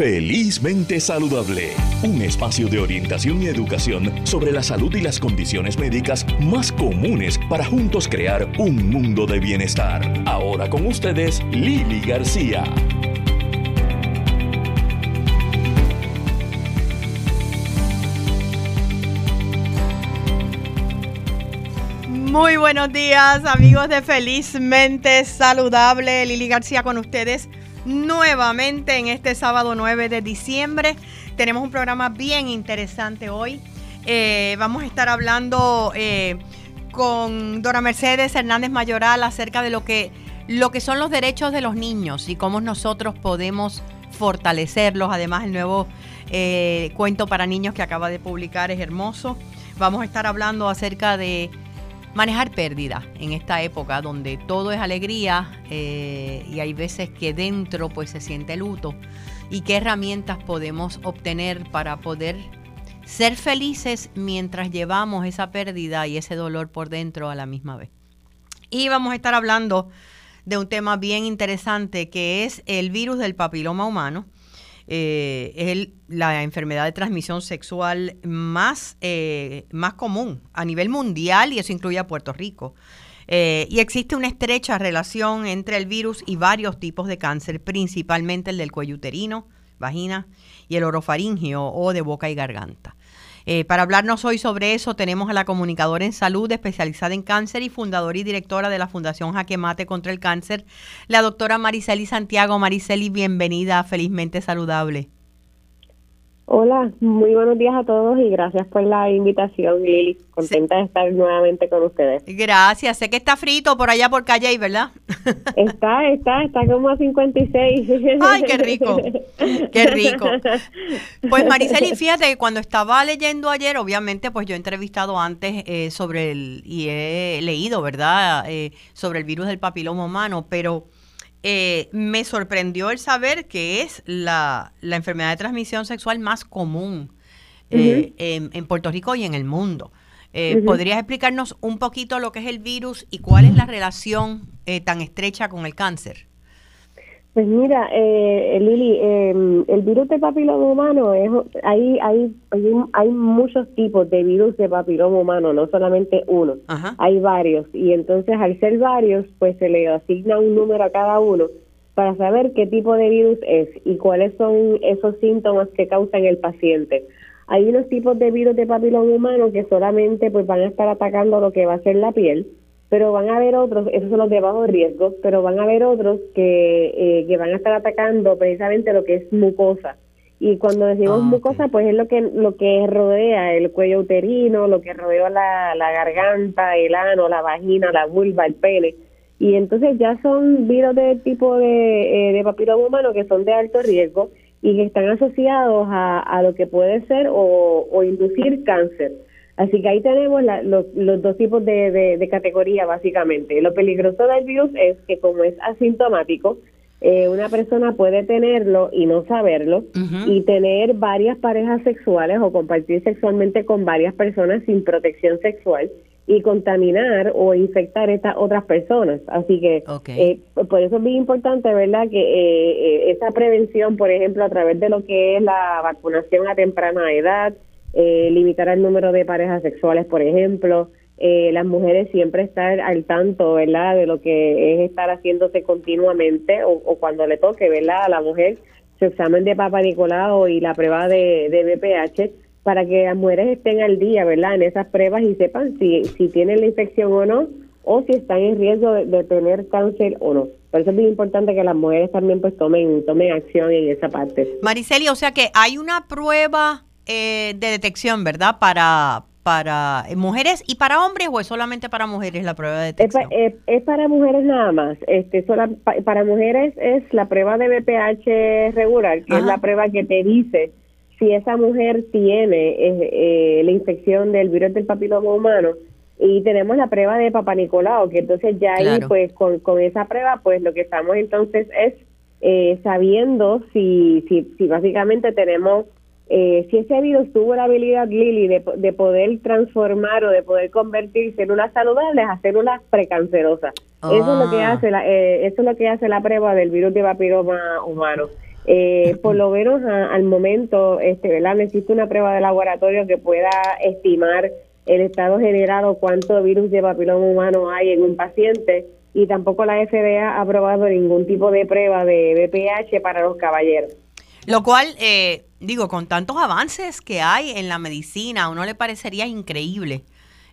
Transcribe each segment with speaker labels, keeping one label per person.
Speaker 1: Felizmente Saludable, un espacio de orientación y educación sobre la salud y las condiciones médicas más comunes para juntos crear un mundo de bienestar. Ahora con ustedes, Lili García.
Speaker 2: Muy buenos días amigos de Felizmente Saludable, Lili García con ustedes nuevamente en este sábado 9 de diciembre. Tenemos un programa bien interesante hoy. Eh, vamos a estar hablando eh, con Dora Mercedes Hernández Mayoral acerca de lo que, lo que son los derechos de los niños y cómo nosotros podemos fortalecerlos. Además, el nuevo eh, cuento para niños que acaba de publicar es hermoso. Vamos a estar hablando acerca de manejar pérdida en esta época donde todo es alegría eh, y hay veces que dentro pues se siente luto y qué herramientas podemos obtener para poder ser felices mientras llevamos esa pérdida y ese dolor por dentro a la misma vez. Y vamos a estar hablando de un tema bien interesante que es el virus del papiloma humano eh, es la enfermedad de transmisión sexual más, eh, más común a nivel mundial y eso incluye a Puerto Rico. Eh, y existe una estrecha relación entre el virus y varios tipos de cáncer, principalmente el del cuello uterino, vagina y el orofaringio o de boca y garganta. Eh, para hablarnos hoy sobre eso tenemos a la comunicadora en salud especializada en cáncer y fundadora y directora de la Fundación Jaque Mate contra el Cáncer, la doctora Mariceli Santiago. Mariceli, bienvenida Felizmente Saludable.
Speaker 3: Hola, muy buenos días a todos y gracias por la invitación, Lili. Contenta de estar nuevamente con ustedes.
Speaker 2: Gracias. Sé que está frito por allá por Calle, ¿verdad?
Speaker 3: Está, está, está como a 56.
Speaker 2: Ay, qué rico. Qué rico. Pues Mariceli, fíjate que cuando estaba leyendo ayer, obviamente, pues yo he entrevistado antes eh, sobre el, y he leído, ¿verdad? Eh, sobre el virus del papiloma humano, pero eh, me sorprendió el saber que es la, enfermedad de transmisión sexual más común eh, en, Puerto Rico y en el mundo. Eh, ¿Podrías explicarnos un poquito lo que es el virus y cuál es la relación tan estrecha con el cáncer?
Speaker 3: Pues mira, eh, Lili, em, el virus de papiloma humano, es, hay, hay, hay, muchos tipos de virus de papiloma humano, no solamente uno, hay varios. Y entonces al ser varios, pues se le asigna un número a cada uno para saber qué tipo de virus es y cuáles son esos síntomas que causan el paciente. Hay unos tipos de virus de papiloma humano que solamente pues van a estar atacando lo que va a ser la piel pero van a haber otros, esos son los de bajo riesgo, pero van a haber otros que, eh, que van a estar atacando precisamente lo que es mucosa. Y cuando decimos ah, mucosa, pues es lo que lo que rodea el cuello uterino, lo que rodea la, la garganta, el ano, la vagina, la vulva, el pene. Y entonces ya son virus de tipo de, eh, de papiloma humano que son de alto riesgo y que están asociados a, a lo que puede ser o, o inducir cáncer. Así que ahí tenemos los, dos tipos de, de, categoría, básicamente. Lo peligroso del virus es que como es asintomático, eh, una persona puede tenerlo y no saberlo y tener varias parejas sexuales o compartir sexualmente con varias personas sin protección sexual y contaminar o infectar a estas otras personas. Así que eh, por eso es muy importante, ¿verdad?, que eh, esa prevención, por ejemplo, a través de lo que es la vacunación a temprana edad, eh, limitar el número de parejas sexuales, por ejemplo, eh, las mujeres siempre estar al tanto, ¿verdad?, de lo que es estar haciéndose continuamente o, cuando le toque, ¿verdad?, a la mujer su examen de Papa Nicolau y la prueba de, de BPH para que las mujeres estén al día, ¿verdad?, en esas pruebas y sepan si, si tienen la infección o no o si están en riesgo de, tener cáncer o no. Por eso es muy importante que las mujeres también pues tomen, tomen acción en esa parte.
Speaker 2: Mariceli, o sea que hay una prueba eh, de detección, ¿verdad? Para, para mujeres y para hombres o es solamente para mujeres la prueba de detección?
Speaker 3: Es, para mujeres nada más. Este, para mujeres es la prueba de BPH regular, que es la prueba que te dice si esa mujer tiene eh, eh, la infección del virus del papiloma humano. Y tenemos la prueba de Papa Nicolau, que entonces ya ahí, pues con, con esa prueba, pues lo que estamos entonces es eh, sabiendo si, si, si básicamente tenemos eh, si ese virus tuvo la habilidad, Lili, de, de, poder transformar o de poder convertir células saludables a células precancerosas. Eso es lo que ah. hace la, eh, eso es lo que hace la prueba del virus de papiloma humano. Eh, por lo menos al momento, este, ¿verdad? Necesita una prueba de laboratorio que pueda estimar el estado generado, cuánto virus de papiloma humano hay en un paciente y tampoco la FDA ha aprobado ningún tipo de prueba de VPH para los caballeros.
Speaker 2: Lo cual, eh, digo, con tantos avances que hay en la medicina, a uno le parecería increíble,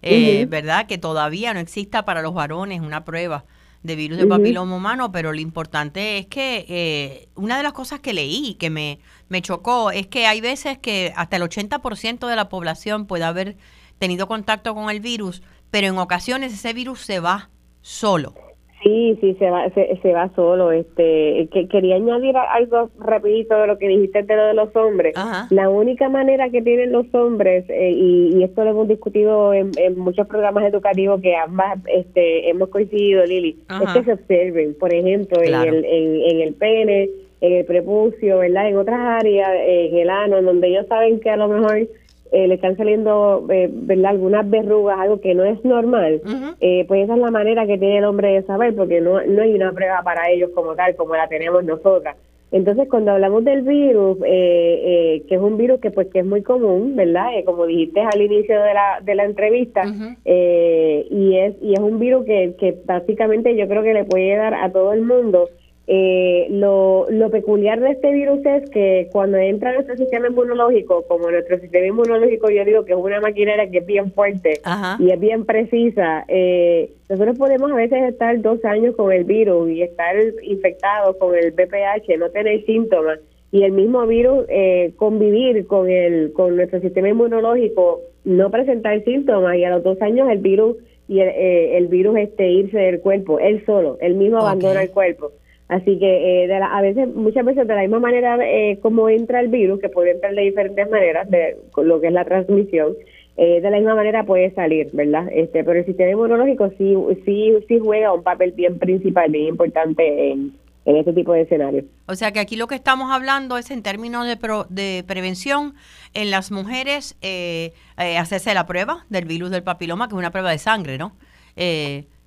Speaker 2: eh, ¿verdad? Que todavía no exista para los varones una prueba de virus de papiloma humano, pero lo importante es que eh, una de las cosas que leí que me, me chocó es que hay veces que hasta el 80% de la población puede haber tenido contacto con el virus, pero en ocasiones ese virus se va solo.
Speaker 3: Sí, sí, se va, se, va solo. Este, que quería añadir algo rapidito de lo que dijiste de lo de los hombres. La única manera que tienen los hombres eh, y, esto lo hemos discutido en, muchos programas educativos que ambas este, hemos coincidido, Lili, es que se observen, por ejemplo, en, el, en, el pene, en el prepucio, ¿verdad? En otras áreas, en el ano, donde ellos saben que a lo mejor eh, le están saliendo eh, ¿verdad? algunas verrugas, algo que no es normal, eh, pues esa es la manera que tiene el hombre de saber, porque no, no hay una prueba para ellos como tal, como la tenemos nosotras. Entonces, cuando hablamos del virus, que es un virus que pues que es muy común, ¿verdad? como dijiste al inicio de la, de la entrevista, y es y es un virus que, que básicamente yo creo que le puede dar a todo el mundo eh, lo, lo peculiar de este virus es que cuando entra en nuestro sistema inmunológico, como nuestro sistema inmunológico yo digo que es una maquinaria que es bien fuerte y es bien precisa, eh, nosotros podemos a veces estar dos años con el virus y estar infectados con el BPH, no tener síntomas y el mismo virus eh, convivir con el con nuestro sistema inmunológico, no presentar síntomas y a los dos años el virus y el, eh, el virus este irse del cuerpo, él solo, él mismo abandona el cuerpo. Así que eh, de a veces, muchas veces de la misma manera eh, como entra el virus, que puede entrar de diferentes maneras, de lo que es la transmisión, eh, de la misma manera puede salir, ¿verdad? Este, pero el sistema inmunológico sí, sí, sí juega un papel bien principal, bien importante en, en este tipo de escenarios.
Speaker 2: O sea que aquí lo que estamos hablando es en términos de, de prevención en las mujeres, eh, hacerse la prueba del virus del papiloma, que es una prueba de sangre, ¿no?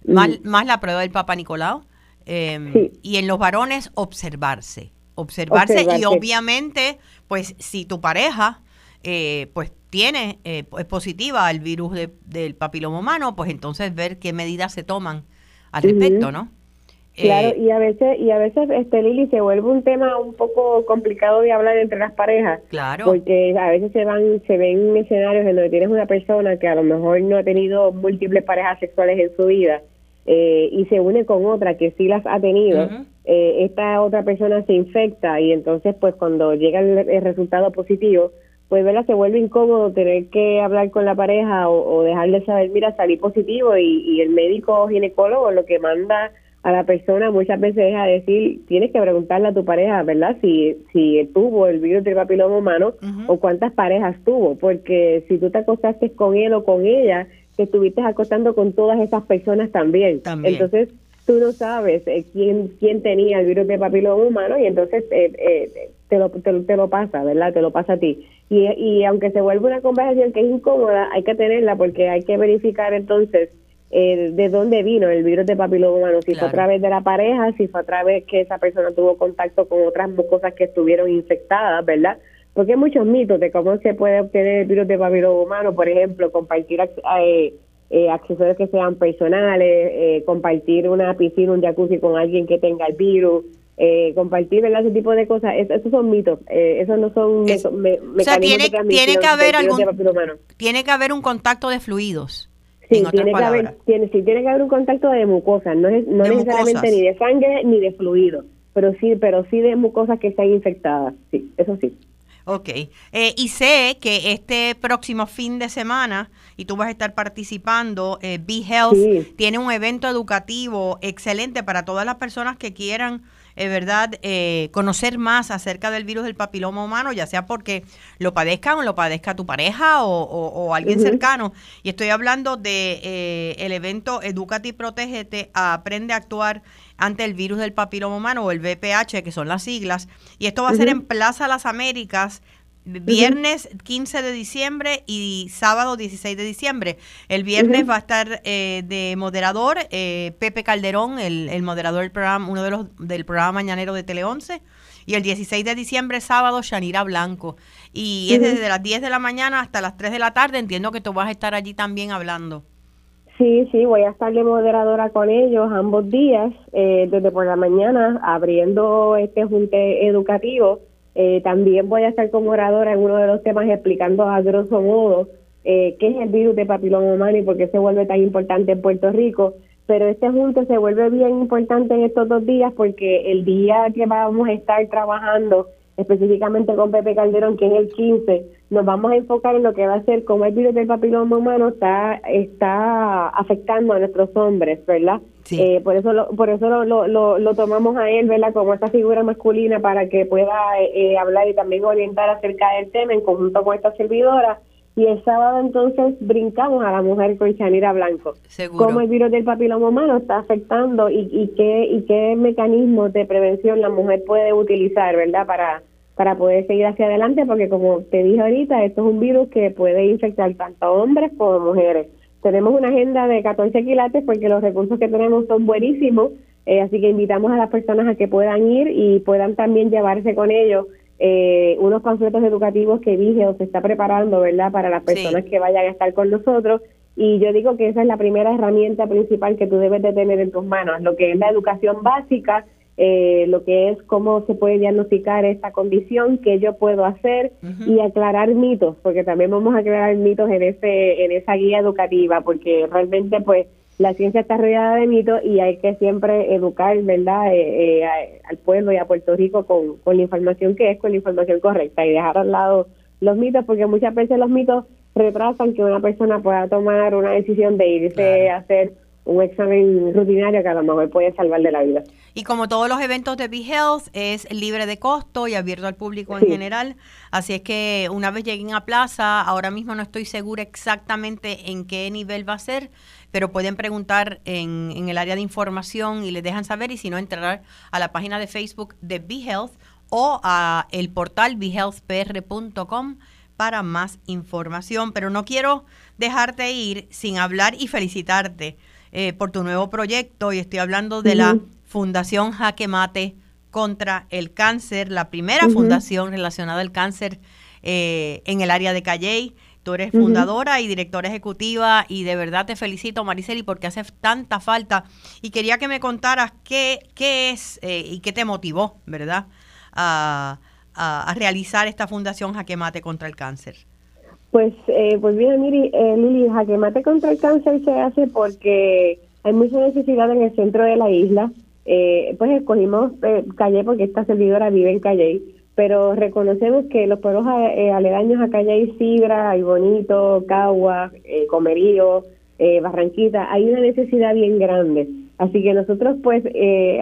Speaker 2: más, mm. más la prueba del Papa Nicolau Em, y en los varones, observarse. Observarse, y obviamente, pues si tu pareja eh, pues tiene, eh, es positiva al virus del papiloma humano, pues entonces ver qué medidas se toman al respecto, ¿no?
Speaker 3: Claro, eh, y a veces, y a veces, este Lili, se vuelve un tema un poco complicado de hablar entre las parejas.
Speaker 2: Claro.
Speaker 3: Porque a veces se van, se ven escenarios en donde tienes una persona que a lo mejor no ha tenido múltiples parejas sexuales en su vida eh, y se une con otra que sí las ha tenido, eh, esta otra persona se infecta y entonces pues cuando llega el, resultado positivo, pues ¿verdad? se vuelve incómodo tener que hablar con la pareja o, dejarle saber, mira, salí positivo y, el médico ginecólogo lo que manda a la persona muchas veces es a decir, tienes que preguntarle a tu pareja, ¿verdad? Si, si tuvo el virus del papiloma humano o cuántas parejas tuvo, porque si tú te acostaste con él o con ella, que estuviste acostando con todas esas personas también. Entonces, tú no sabes eh, quién quién tenía el virus de papiloma humano y entonces eh, eh, te, lo, te, lo pasa, ¿verdad? Te lo pasa a ti. Y, y aunque se vuelve una conversación que es incómoda, hay que tenerla porque hay que verificar entonces de dónde vino el virus de papiloma humano, si fue a través de la pareja, si fue a través que esa persona tuvo contacto con otras mucosas que estuvieron infectadas, ¿verdad? Porque hay muchos mitos de cómo se puede obtener el virus de papiloma humano, por ejemplo, compartir eh, eh, accesorios que sean personales, eh, compartir una piscina, un jacuzzi con alguien que tenga el virus, eh, compartir ¿verdad? ese tipo de cosas, esos son mitos, eh, esos no son
Speaker 2: o sea, tiene, tiene que haber algún, tiene que haber un contacto de fluidos.
Speaker 3: Sí, tiene que, haber, tiene, sí, tiene que haber un contacto de mucosas, no, es, no necesariamente ni de sangre ni de fluido, pero sí, pero sí de mucosas que están infectadas, sí, eso sí.
Speaker 2: Ok. Eh, y sé que este próximo fin de semana, y tú vas a estar participando, eh, Be Health tiene un evento educativo excelente para todas las personas que quieran, eh, ¿verdad?, eh, conocer más acerca del virus del papiloma humano, ya sea porque lo padezcan o lo padezca tu pareja o, alguien cercano. Y estoy hablando de el evento Educate y Protégete, Aprende a Actuar ante el virus del papiloma humano o el VPH, que son las siglas. Y esto va a ser en Plaza Las Américas, viernes 15 de diciembre y sábado 16 de diciembre. El viernes va a estar eh, de moderador eh, Pepe Calderón, el, moderador del programa, uno de los del programa mañanero de Tele 11. Y el 16 de diciembre, sábado, Shanira Blanco. Y es desde las 10 de la mañana hasta las 3 de la tarde. Entiendo que tú vas a estar allí también hablando.
Speaker 3: Sí, sí, voy a estar de moderadora con ellos ambos días, eh, desde por la mañana, abriendo este junte educativo. Eh, también voy a estar como oradora en uno de los temas explicando a grosso modo eh, qué es el virus de papiloma humano y por qué se vuelve tan importante en Puerto Rico. Pero este junte se vuelve bien importante en estos dos días porque el día que vamos a estar trabajando específicamente con Pepe Calderón, que es el 15, nos vamos a enfocar en lo que va a ser cómo el virus del papiloma humano está está afectando a nuestros hombres, ¿verdad? Eh, por eso lo, por eso lo, lo, lo, tomamos a él, ¿verdad? Como esta figura masculina para que pueda eh, hablar y también orientar acerca del tema en conjunto con esta servidora. Y el sábado entonces brincamos a la mujer con Chanira Blanco.
Speaker 2: Seguro.
Speaker 3: Cómo el virus del papiloma humano está afectando y, y qué y qué mecanismos de prevención la mujer puede utilizar, ¿verdad? Para para poder seguir hacia adelante, porque como te dije ahorita, esto es un virus que puede infectar tanto a hombres como a mujeres. Tenemos una agenda de 14 quilates porque los recursos que tenemos son buenísimos, eh, así que invitamos a las personas a que puedan ir y puedan también llevarse con ellos eh, unos panfletos educativos que Vigeo se está preparando, ¿verdad?, para las personas que vayan a estar con nosotros. Y yo digo que esa es la primera herramienta principal que tú debes de tener en tus manos, lo que es la educación básica, eh, lo que es cómo se puede diagnosticar esta condición, qué yo puedo hacer y aclarar mitos, porque también vamos a aclarar mitos en ese en esa guía educativa, porque realmente pues la ciencia está rodeada de mitos y hay que siempre educar, ¿verdad?, eh, eh, al pueblo y a Puerto Rico con, con la información que es, con la información correcta y dejar al lado los mitos, porque muchas veces los mitos retrasan que una persona pueda tomar una decisión de irse a hacer un examen rutinario que a lo mejor puede salvar de la vida.
Speaker 2: Y como todos los eventos de BeHealth es libre de costo y abierto al público en general, así es que una vez lleguen a plaza, ahora mismo no estoy segura exactamente en qué nivel va a ser, pero pueden preguntar en, en el área de información y les dejan saber. Y si no entrar a la página de Facebook de BeHealth o a el portal behealthpr.com para más información, pero no quiero dejarte ir sin hablar y felicitarte eh, por tu nuevo proyecto y estoy hablando de la Fundación Jaque Mate contra el Cáncer, la primera fundación relacionada al cáncer eh, en el área de Calley. Tú eres fundadora y directora ejecutiva y de verdad te felicito, Mariceli, porque hace tanta falta. Y quería que me contaras qué, qué es eh, y qué te motivó, ¿verdad?, a, a, a realizar esta Fundación Jaque Mate contra el Cáncer.
Speaker 3: Pues, eh, pues bien, Miri, eh, Lili, Jaque Mate contra el Cáncer se hace porque hay mucha necesidad en el centro de la isla. Eh, pues escogimos eh, Calle porque esta servidora vive en Calle, pero reconocemos que los pueblos eh, aledaños a Calle, Sidra, hay Bonito, Cagua, eh, Comerío, eh, Barranquita, hay una necesidad bien grande. Así que nosotros pues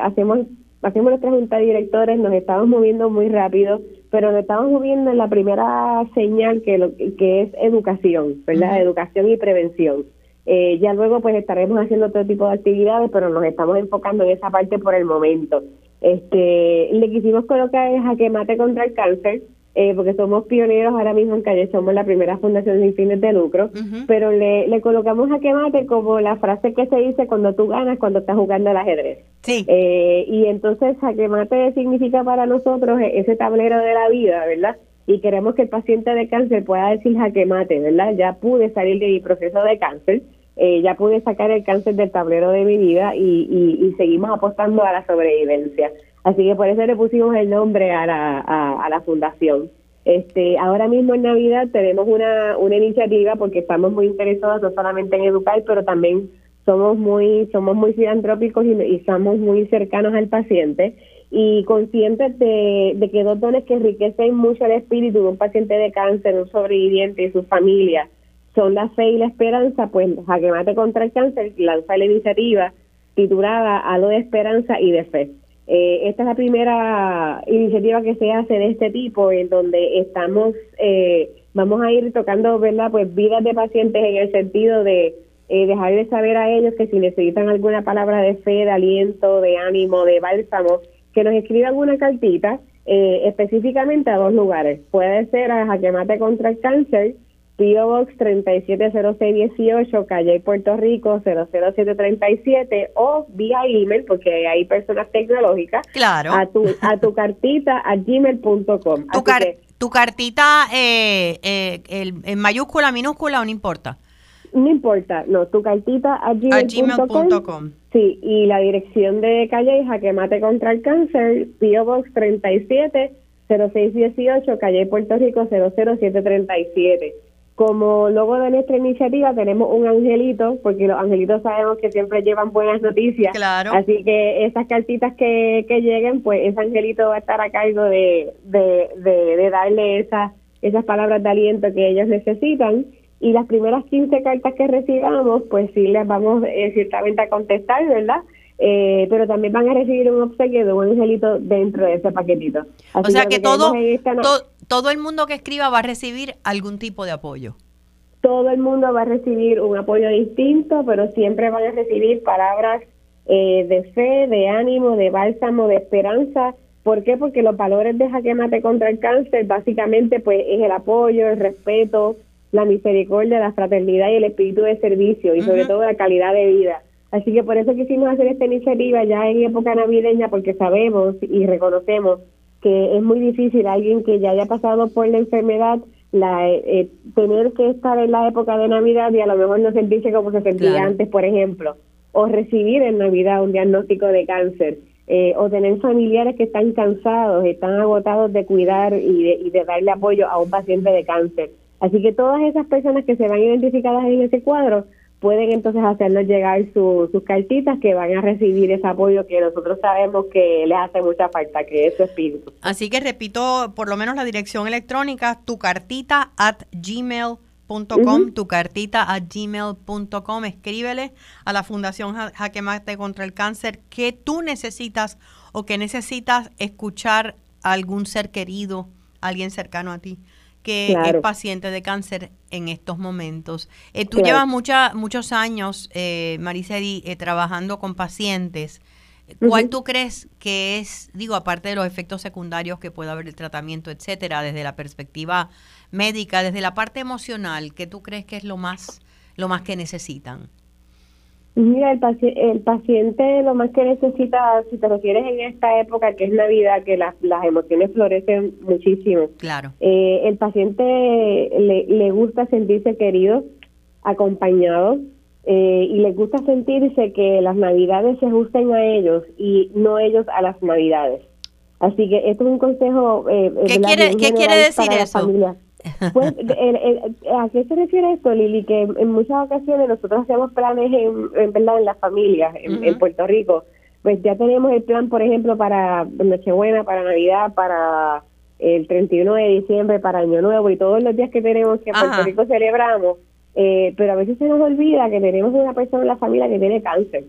Speaker 3: hacemos hacemos nuestra junta de directores, nos estamos moviendo muy rápido pero nos estamos moviendo en la primera señal que, lo, que es educación, ¿verdad? Educación y prevención. Eh, ya luego pues estaremos haciendo otro tipo de actividades, pero nos estamos enfocando en esa parte por el momento. Este, le quisimos colocar el jaque mate contra el cáncer, eh, porque somos pioneros ahora mismo en Calle, somos la primera fundación sin fines de lucro, pero le, le colocamos a quemate como la frase que se dice cuando tú ganas, cuando estás jugando al ajedrez.
Speaker 2: Sí.
Speaker 3: Eh, y entonces jaque mate significa para nosotros ese tablero de la vida, ¿verdad? Y queremos que el paciente de cáncer pueda decir jaque mate, ¿verdad? Ya pude salir de mi proceso de cáncer, eh, ya pude sacar el cáncer del tablero de mi vida y, y, y seguimos apostando a la sobrevivencia. Así que por eso le pusimos el nombre a la, a, la fundación. Este, ahora mismo en Navidad tenemos una, una iniciativa porque estamos muy interesados no solamente en educar, pero también somos muy somos muy filantrópicos y, y estamos muy cercanos al paciente y conscientes de, que dos dones que enriquecen mucho el espíritu de un paciente de cáncer, un sobreviviente y su familia son la fe y la esperanza, pues Jaque Mate contra el Cáncer lanza la iniciativa titulada Algo de Esperanza y de Fe. Eh, esta es la primera iniciativa que se hace de este tipo, en donde estamos, eh, vamos a ir tocando, ¿verdad? Pues vidas de pacientes en el sentido de eh, dejarles saber a ellos que si necesitan alguna palabra de fe, de aliento, de ánimo, de bálsamo, que nos escriban una cartita eh, específicamente a dos lugares. Puede ser a Jaque Mate contra el Cáncer, P.O. Box 370618, Calle Puerto Rico 00737 o vía email, porque hay personas tecnológicas,
Speaker 2: claro.
Speaker 3: a tu, a tu cartita a gmail.com.
Speaker 2: Tu, tu cartita eh, eh, en mayúscula, minúscula o no importa.
Speaker 3: No importa, no, tu cartita a gmail.com. sí, y la dirección de Calle que Mate contra el Cáncer, P.O. Box 37 0618, Calle Puerto Rico 00737. Como logo de nuestra iniciativa tenemos un angelito, porque los angelitos sabemos que siempre llevan buenas noticias.
Speaker 2: Claro.
Speaker 3: Así que esas cartitas que, que lleguen, pues ese angelito va a estar a cargo de, de, de, darle esas, esas palabras de aliento que ellos necesitan. Y las primeras 15 cartas que recibamos, pues sí les vamos eh, ciertamente a contestar, ¿verdad? Eh, pero también van a recibir un obsequio de un angelito dentro de ese paquetito.
Speaker 2: o sea que, todo, todo el mundo que escriba va a recibir algún tipo de apoyo.
Speaker 3: Todo el mundo va a recibir un apoyo distinto, pero siempre van a recibir palabras eh, de fe, de ánimo, de bálsamo, de esperanza. ¿Por qué? Porque los valores de Jaque Mate contra el cáncer básicamente pues es el apoyo, el respeto, la misericordia, la fraternidad y el espíritu de servicio y sobre todo la calidad de vida. Así que por eso quisimos hacer esta iniciativa ya en época navideña porque sabemos y reconocemos que es muy difícil alguien que ya haya pasado por la enfermedad la eh, tener que estar en la época de Navidad y a lo mejor no sentirse como se sentía antes, por ejemplo, o recibir en Navidad un diagnóstico de cáncer, eh, o tener familiares que están cansados, están agotados de cuidar y de, y de darle apoyo a un paciente de cáncer. Así que todas esas personas que se van identificadas en ese cuadro pueden entonces hacernos llegar sus cartitas que van a recibir ese apoyo que nosotros sabemos que les hace mucha falta, que es su espíritu.
Speaker 2: Así que repito por lo menos la dirección electrónica, tu cartita at gmail.com, tu cartita at gmail.com, escríbele a la Fundación Jaque Mate contra el Cáncer que tú necesitas o que necesitas escuchar a algún ser querido, alguien cercano a ti que es paciente de cáncer en estos momentos. Eh, tú llevas mucha, muchos años, eh, Mariceli, eh, trabajando con pacientes. ¿Cuál tú crees que es, digo, aparte de los efectos secundarios que puede haber el tratamiento, etcétera, desde la perspectiva médica, desde la parte emocional, ¿qué tú crees que es lo más, lo más que necesitan?
Speaker 3: Mira, el, el paciente lo más que necesita, si te refieres en esta época que es Navidad, que las, las emociones florecen muchísimo.
Speaker 2: Claro.
Speaker 3: Eh, el paciente le, le gusta sentirse querido, acompañado, eh, y le gusta sentirse que las Navidades se ajusten a ellos y no ellos a las Navidades. Así que esto es un consejo.
Speaker 2: Eh, ¿Qué, quiere, ¿qué quiere decir eso?
Speaker 3: Pues, ¿a qué se refiere esto, Lili? Que en muchas ocasiones nosotros hacemos planes en, en verdad en las familias, en, Puerto Rico. Pues ya tenemos el plan, por ejemplo, para Nochebuena, para Navidad, para el 31 de diciembre, para Año Nuevo y todos los días que tenemos que en Puerto Rico celebramos. Eh, pero a veces se nos olvida que tenemos una persona en la familia que tiene cáncer.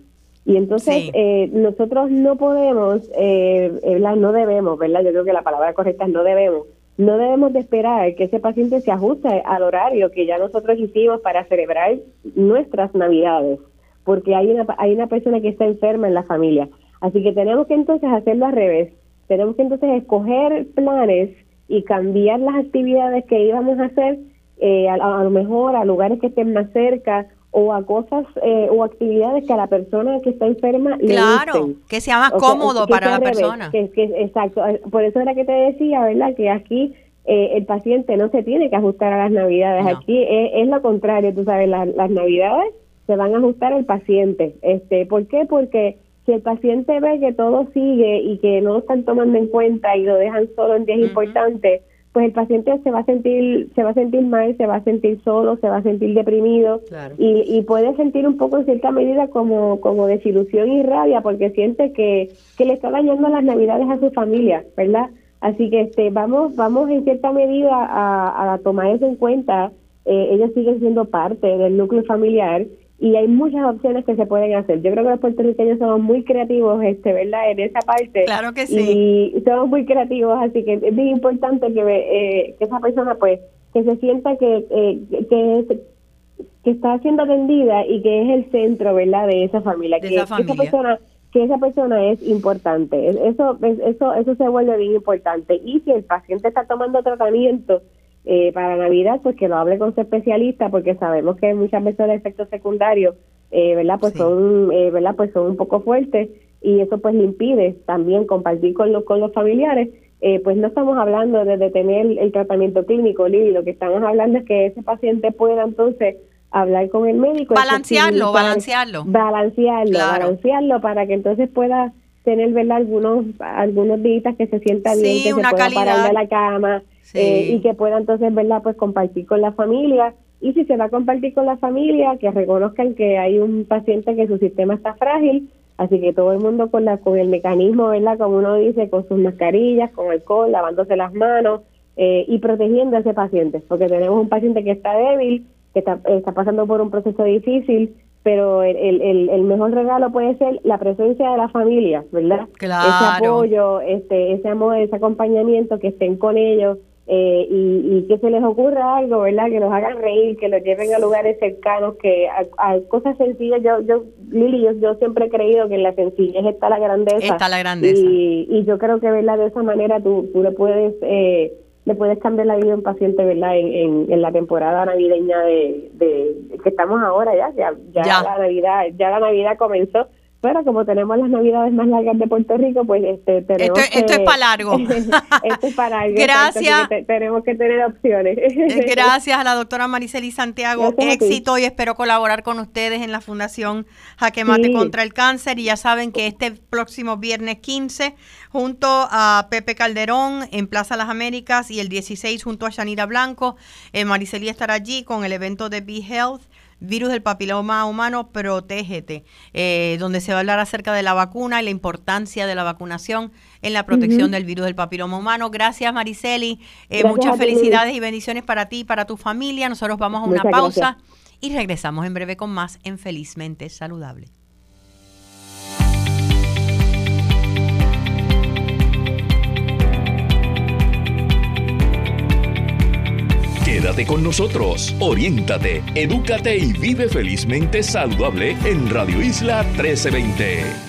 Speaker 3: Y entonces eh, nosotros no podemos, eh, no debemos, ¿verdad? Yo creo que la palabra correcta es no debemos no debemos de esperar que ese paciente se ajuste al horario que ya nosotros hicimos para celebrar nuestras navidades, porque hay una, hay una persona que está enferma en la familia. Así que tenemos que entonces hacerlo al revés. Tenemos que entonces escoger planes y cambiar las actividades que íbamos a hacer eh, a, lo mejor a lugares que estén más cerca o a cosas eh, o actividades que a la persona que está enferma
Speaker 2: claro, que sea más cómodo para la persona.
Speaker 3: Que, exacto, eh, por eso era que te decía, ¿verdad? Que aquí eh, el paciente no se tiene que ajustar a las navidades, aquí es, lo contrario, tú sabes, las navidades se van a ajustar al paciente. este ¿Por qué? Porque si el paciente ve que todo sigue y que no lo están tomando en cuenta y lo dejan solo en días importantes, pues el paciente se va a sentir se va a sentir mal, se va a sentir solo, se va a sentir deprimido y, y, puede sentir un poco en cierta medida como, como desilusión y rabia porque siente que, que le está dañando las navidades a su familia, ¿verdad? Así que este vamos vamos en cierta medida a, a tomar eso en cuenta. Eh, ellos siguen siendo parte del núcleo familiar y hay muchas opciones que se pueden hacer. Yo creo que los puertorriqueños somos muy creativos, este, ¿verdad? En esa parte.
Speaker 2: Claro que sí.
Speaker 3: Y somos muy creativos, así que es bien importante que, eh, que esa persona, pues, que se sienta que, eh, que, que está siendo atendida y que es el centro, ¿verdad? De esa familia. que esa, persona que esa persona es importante. Eso, eso, eso se vuelve bien importante. Y si el paciente está tomando tratamiento, eh, para Navidad, pues que lo hable con su especialista, porque sabemos que muchas veces los efectos secundarios, eh, ¿verdad? Pues son, eh, ¿verdad? Pues son un poco fuertes y eso pues le impide también compartir con los, con los familiares. Eh, pues no estamos hablando de detener el tratamiento clínico, Lili, lo que estamos hablando es que ese paciente pueda entonces hablar con el médico.
Speaker 2: Balancearlo, balancearlo.
Speaker 3: Balancearlo, balancearlo para que entonces pueda tener, ¿verdad? Algunos, algunos días que se sienta bien, que se pueda parar de la cama eh, y que pueda entonces, ¿verdad? Pues compartir con la familia. Y si se va a compartir con la familia, que reconozcan que hay un paciente que su sistema está frágil, así que todo el mundo con la con el mecanismo, ¿verdad? Como uno dice, con sus mascarillas, con alcohol, lavándose las manos eh, y protegiendo a ese paciente, porque tenemos un paciente que está débil, que está, está pasando por un proceso difícil, pero el, el, el, mejor regalo puede ser la presencia de la familia, ¿verdad?
Speaker 2: Claro.
Speaker 3: Ese apoyo, este, ese amor, ese acompañamiento, que estén con ellos eh, y, y, que se les ocurra algo, ¿verdad? Que los hagan reír, que los lleven a lugares cercanos, que a, cosas sencillas. Yo, yo Lili, yo, yo, siempre he creído que en la sencillez está la grandeza.
Speaker 2: Está la grandeza.
Speaker 3: Y, y yo creo que, ¿verdad? De esa manera tú, tú le puedes... Eh, le puedes cambiar la vida a un paciente, ¿verdad? En, en, la temporada navideña de, de, que estamos ahora ya, ya, ya, la Navidad, ya la Navidad comenzó. Pero como tenemos las navidades más largas de Puerto Rico, pues este, tenemos
Speaker 2: esto,
Speaker 3: que,
Speaker 2: esto es para largo.
Speaker 3: esto es para largo.
Speaker 2: Gracias.
Speaker 3: tenemos que tener opciones.
Speaker 2: Eh, gracias a la doctora Mariceli Santiago. Éxito y espero colaborar con ustedes en la Fundación Jaque Mate contra el Cáncer. Y ya saben que este próximo viernes 15, junto a Pepe Calderón en Plaza Las Américas y el 16 junto a Shanira Blanco, eh, Mariceli estará allí con el evento de Be Health virus del papiloma humano, protégete, eh, donde se va a hablar acerca de la vacuna y la importancia de la vacunación en la protección del virus del papiloma humano. Gracias, Mariceli. Eh, muchas felicidades y bendiciones para ti y para tu familia. Nosotros vamos a una pausa y regresamos en breve con más en Felizmente Saludable.
Speaker 1: Quédate con nosotros, oriéntate, edúcate y vive felizmente saludable en Radio Isla 1320.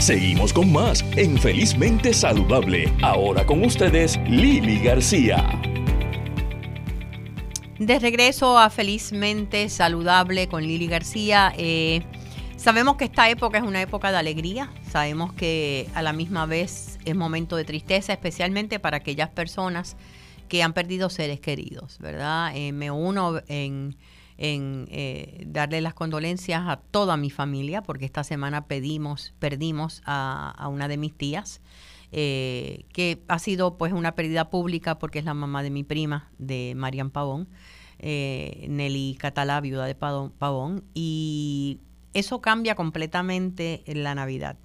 Speaker 1: Seguimos con más en Felizmente Saludable. Ahora con ustedes, Lili García.
Speaker 2: De regreso a Felizmente Saludable con Lili García. Eh, sabemos que esta época es una época de alegría. Sabemos que a la misma vez es momento de tristeza, especialmente para aquellas personas que han perdido seres queridos, ¿verdad? Eh, me uno en en eh, darle las condolencias a toda mi familia, porque esta semana perdimos a, una de mis tías, eh, que ha sido pues una pérdida pública porque es la mamá de mi prima, de Marian Pavón, eh, Nelly Catalá, viuda de Pavón, y eso cambia completamente en la Navidad.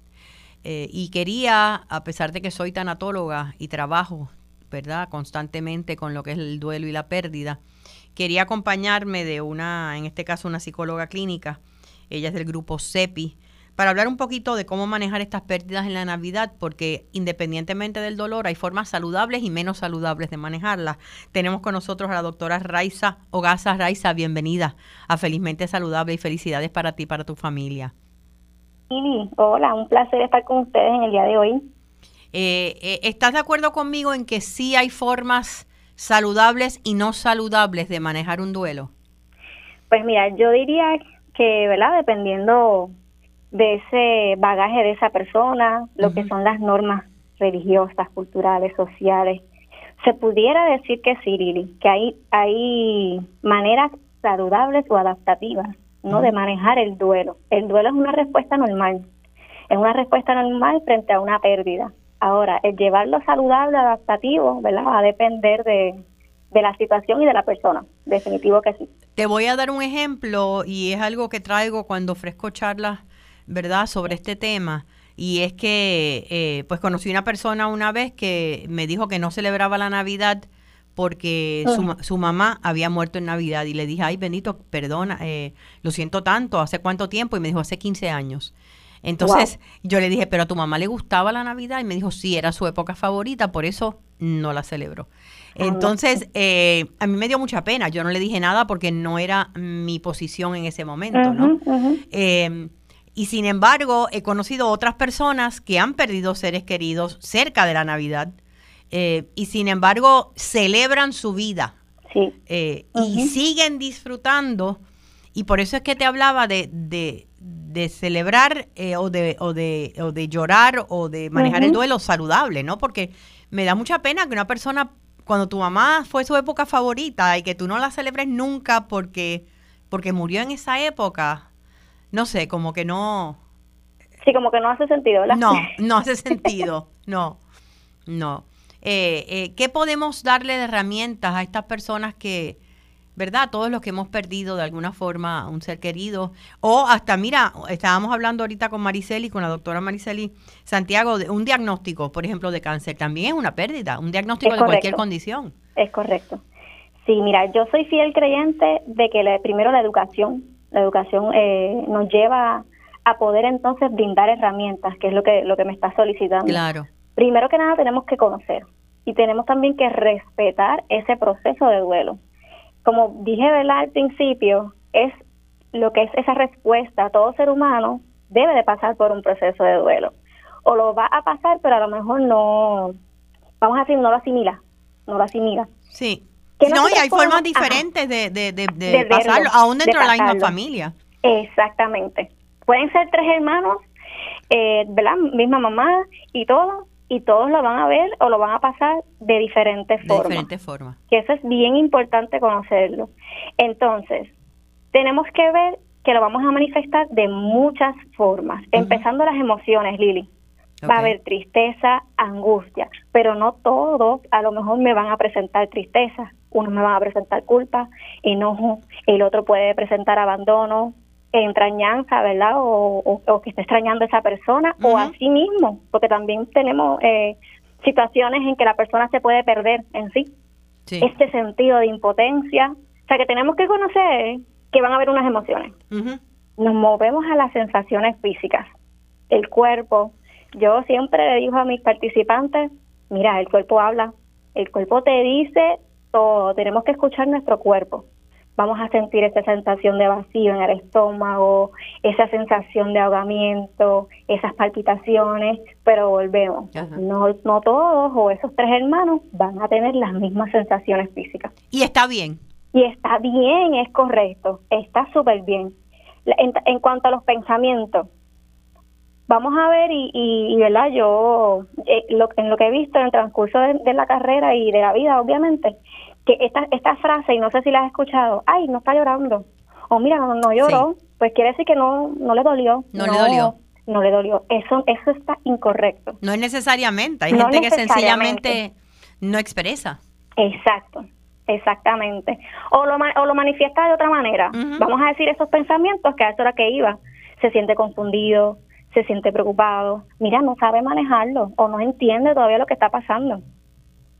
Speaker 2: y quería, a pesar de que soy tanatóloga y trabajo, ¿verdad?, constantemente con lo que es el duelo y la pérdida, quería acompañarme de una, en este caso una psicóloga clínica, ella es del grupo CEPI, para hablar un poquito de cómo manejar estas pérdidas en la Navidad, porque independientemente del dolor hay formas saludables y menos saludables de manejarlas. Tenemos con nosotros a la doctora Raiza Ogaza. Raiza, bienvenida a Felizmente Saludable y felicidades para ti y para tu familia.
Speaker 4: hola, un placer estar con ustedes en el día de hoy.
Speaker 2: Eh, eh, ¿Estás de acuerdo conmigo en que sí hay formas saludables y no saludables de manejar un duelo?
Speaker 4: Pues mira, yo diría que, ¿verdad? Dependiendo de ese bagaje de esa persona, lo que son las normas religiosas, culturales, sociales, se pudiera decir que sí, Lili, que hay, hay maneras saludables o adaptativas, ¿no? De manejar el duelo. El duelo es una respuesta normal, es una respuesta normal frente a una pérdida. Ahora, el llevarlo saludable, adaptativo, ¿verdad? Va a depender de, la situación y de la persona. Definitivo que sí.
Speaker 2: Te voy a dar un ejemplo y es algo que traigo cuando ofrezco charlas, ¿verdad?, sobre este tema. Y es que, eh, pues conocí una persona una vez que me dijo que no celebraba la Navidad porque su, su, mamá había muerto en Navidad y le dije, ay Benito, perdona, eh, lo siento tanto, ¿hace cuánto tiempo? Y me dijo, hace 15 años. Entonces yo le dije, pero a tu mamá le gustaba la Navidad y me dijo, sí, era su época favorita, por eso no la celebró. Ah, Entonces, eh, a mí me dio mucha pena. Yo no le dije nada porque no era mi posición en ese momento, ¿no? Em, y sin embargo, he conocido otras personas que han perdido seres queridos cerca de la Navidad eh, y sin embargo celebran su vida eh, y siguen disfrutando. Y por eso es que te hablaba de, de, celebrar o, de, o, de, o de llorar o de manejar el duelo saludable, ¿no? Porque me da mucha pena que una persona cuando tu mamá fue su época favorita y que tú no la celebres nunca porque, porque murió en esa época, no sé, como que no...
Speaker 4: Sí, como que no hace sentido, ¿verdad?
Speaker 2: No, no hace sentido, no, no. Eh, eh, ¿Qué podemos darle de herramientas a estas personas que, ¿verdad? Todos los que hemos perdido de alguna forma un ser querido. O hasta, mira, estábamos hablando ahorita con Mariceli, con la doctora Mariceli Santiago, de un diagnóstico, por ejemplo, de cáncer. También es una pérdida, un diagnóstico de cualquier condición.
Speaker 4: Es correcto. Sí, mira, yo soy fiel creyente de que primero la educación, la educación eh, nos lleva a poder entonces brindar herramientas, que es lo que, lo que me está solicitando.
Speaker 2: Claro.
Speaker 4: Primero que nada tenemos que conocer y tenemos también que respetar ese proceso de duelo como dije al principio, es lo que es esa respuesta. Todo ser humano debe de pasar por un proceso de duelo. O lo va a pasar, pero a lo mejor no, vamos a decir, no lo asimila, no lo asimila.
Speaker 2: Sí. No, y hay formas diferentes de, de, pasarlo, aún dentro de, la misma familia.
Speaker 4: Exactamente. Pueden ser tres hermanos, eh, ¿verdad? Misma mamá y todo, y todos lo van a ver o lo van a pasar de diferentes formas. De
Speaker 2: diferentes formas.
Speaker 4: Que eso es bien importante conocerlo. Entonces, tenemos que ver que lo vamos a manifestar de muchas formas, empezando las emociones, Lili. Va a haber tristeza, angustia, pero no todos a lo mejor me van a presentar tristeza. Uno me va a presentar culpa, enojo, el otro puede presentar abandono, entrañanza, ¿verdad? O, que esté extrañando a esa persona o a sí mismo, porque también tenemos eh, situaciones en que la persona se puede perder en sí. Este sentido de impotencia. O sea, que tenemos que conocer que van a haber unas emociones. Nos movemos a las sensaciones físicas, el cuerpo. Yo siempre le digo a mis participantes, mira, el cuerpo habla, el cuerpo te dice todo, tenemos que escuchar nuestro cuerpo vamos a sentir esa sensación de vacío en el estómago, esa sensación de ahogamiento, esas palpitaciones, pero volvemos. No, no todos o esos tres hermanos van a tener las mismas sensaciones físicas.
Speaker 2: Y está bien.
Speaker 4: Y está bien, es correcto, está súper bien. En, cuanto a los pensamientos, vamos a ver y, y, verdad yo eh, lo, en lo que he visto en el transcurso de, la carrera y de la vida obviamente que esta, esta frase, y no sé si la has escuchado, ay, no está llorando, o mira, no, no lloró, pues quiere decir que no, no le dolió.
Speaker 2: No, le dolió.
Speaker 4: No le dolió. Eso, eso está incorrecto.
Speaker 2: No es necesariamente, hay gente que sencillamente no expresa.
Speaker 4: Exacto, exactamente. O lo, o lo manifiesta de otra manera. Vamos a decir esos pensamientos que a eso era que iba. Se siente confundido, se siente preocupado. Mira, no sabe manejarlo o no entiende todavía lo que está pasando.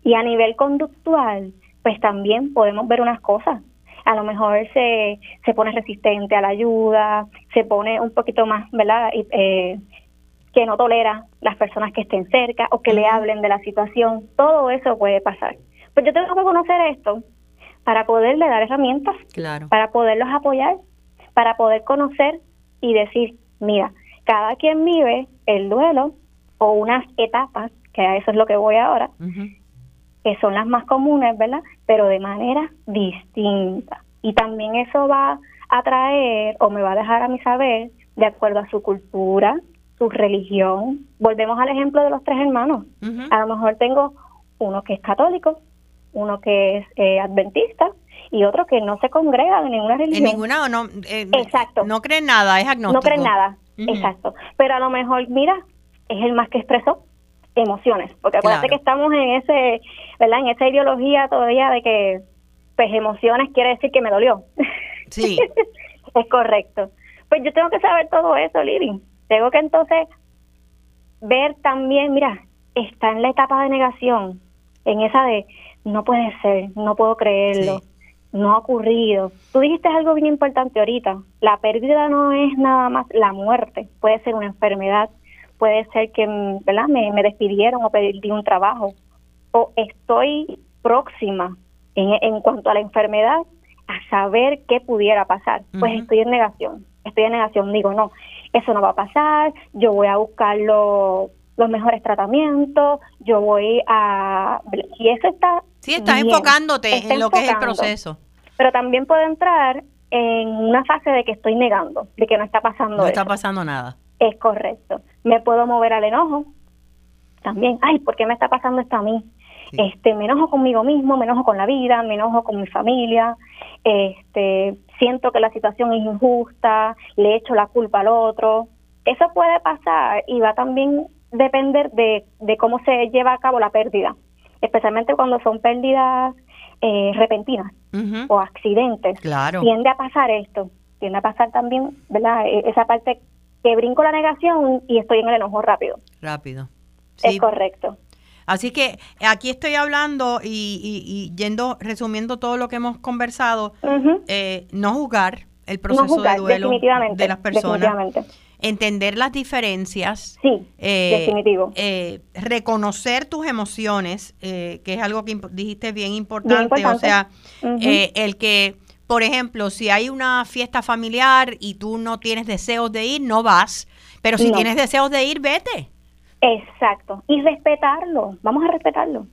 Speaker 4: Y a nivel conductual, pues también podemos ver unas cosas. A lo mejor se, se pone resistente a la ayuda, se pone un poquito más, ¿verdad? Eh, que no tolera las personas que estén cerca o que le hablen de la situación. Todo eso puede pasar. Pues yo tengo que conocer esto para poderle dar herramientas,
Speaker 2: claro.
Speaker 4: para poderlos apoyar, para poder conocer y decir, mira, cada quien vive el duelo o unas etapas, que a eso es lo que voy ahora, que son las más comunes, ¿verdad? Pero de manera distinta. Y también eso va a traer o me va a dejar a mi saber de acuerdo a su cultura, su religión. Volvemos al ejemplo de los tres hermanos. A lo mejor tengo uno que es católico, uno que es eh, adventista y otro que no se congrega en ninguna religión.
Speaker 2: En ninguna no. Eh, Exacto. No cree nada, es agnóstico.
Speaker 4: No cree nada. Exacto. Pero a lo mejor, mira, es el más que expresó emociones, porque acuérdate que estamos en ese, ¿verdad? En esa ideología todavía de que pues emociones quiere decir que me dolió.
Speaker 2: Sí.
Speaker 4: es correcto. Pues yo tengo que saber todo eso, Lili. Tengo que entonces ver también, mira, está en la etapa de negación, en esa de no puede ser, no puedo creerlo, no ha ocurrido. Tú dijiste algo bien importante ahorita, la pérdida no es nada más la muerte, puede ser una enfermedad, puede ser que ¿verdad? Me, me despidieron o perdí un trabajo, o estoy próxima en, en cuanto a la enfermedad a saber qué pudiera pasar. Pues estoy en negación, estoy en negación, digo, no, eso no va a pasar, yo voy a buscar los mejores tratamientos, yo voy a... Y eso está...
Speaker 2: Sí, estás enfocándote en lo que es el proceso.
Speaker 4: Pero también puedo entrar en una fase de que estoy negando, de que no está pasando
Speaker 2: No está pasando nada.
Speaker 4: Es correcto. Me puedo mover al enojo. También, ay, ¿por qué me está pasando esto a mí? Este, me enojo conmigo mismo, me enojo con la vida, me enojo con mi familia, este, siento que la situación es injusta, le echo la culpa al otro. Eso puede pasar y va también depender de, de cómo se lleva a cabo la pérdida, especialmente cuando son pérdidas eh, repentinas o accidentes.
Speaker 2: Claro.
Speaker 4: Tiende a pasar esto, tiende a pasar también, ¿verdad? E, esa parte que brinco la negación y estoy en el enojo rápido.
Speaker 2: Rápido.
Speaker 4: Es correcto.
Speaker 2: Así que aquí estoy hablando y, yendo, resumiendo todo lo que hemos conversado, eh, no juzgar el proceso de duelo de las personas. Entender las diferencias.
Speaker 4: Sí, eh, definitivo.
Speaker 2: Eh, reconocer tus emociones, que es algo que dijiste bien importante. O sea, el que, por ejemplo, si hay una fiesta familiar y tú no tienes deseos de ir, no vas. Pero si tienes deseos de ir, vete.
Speaker 4: Exacto. Y respetarlo. Vamos a respetarlo.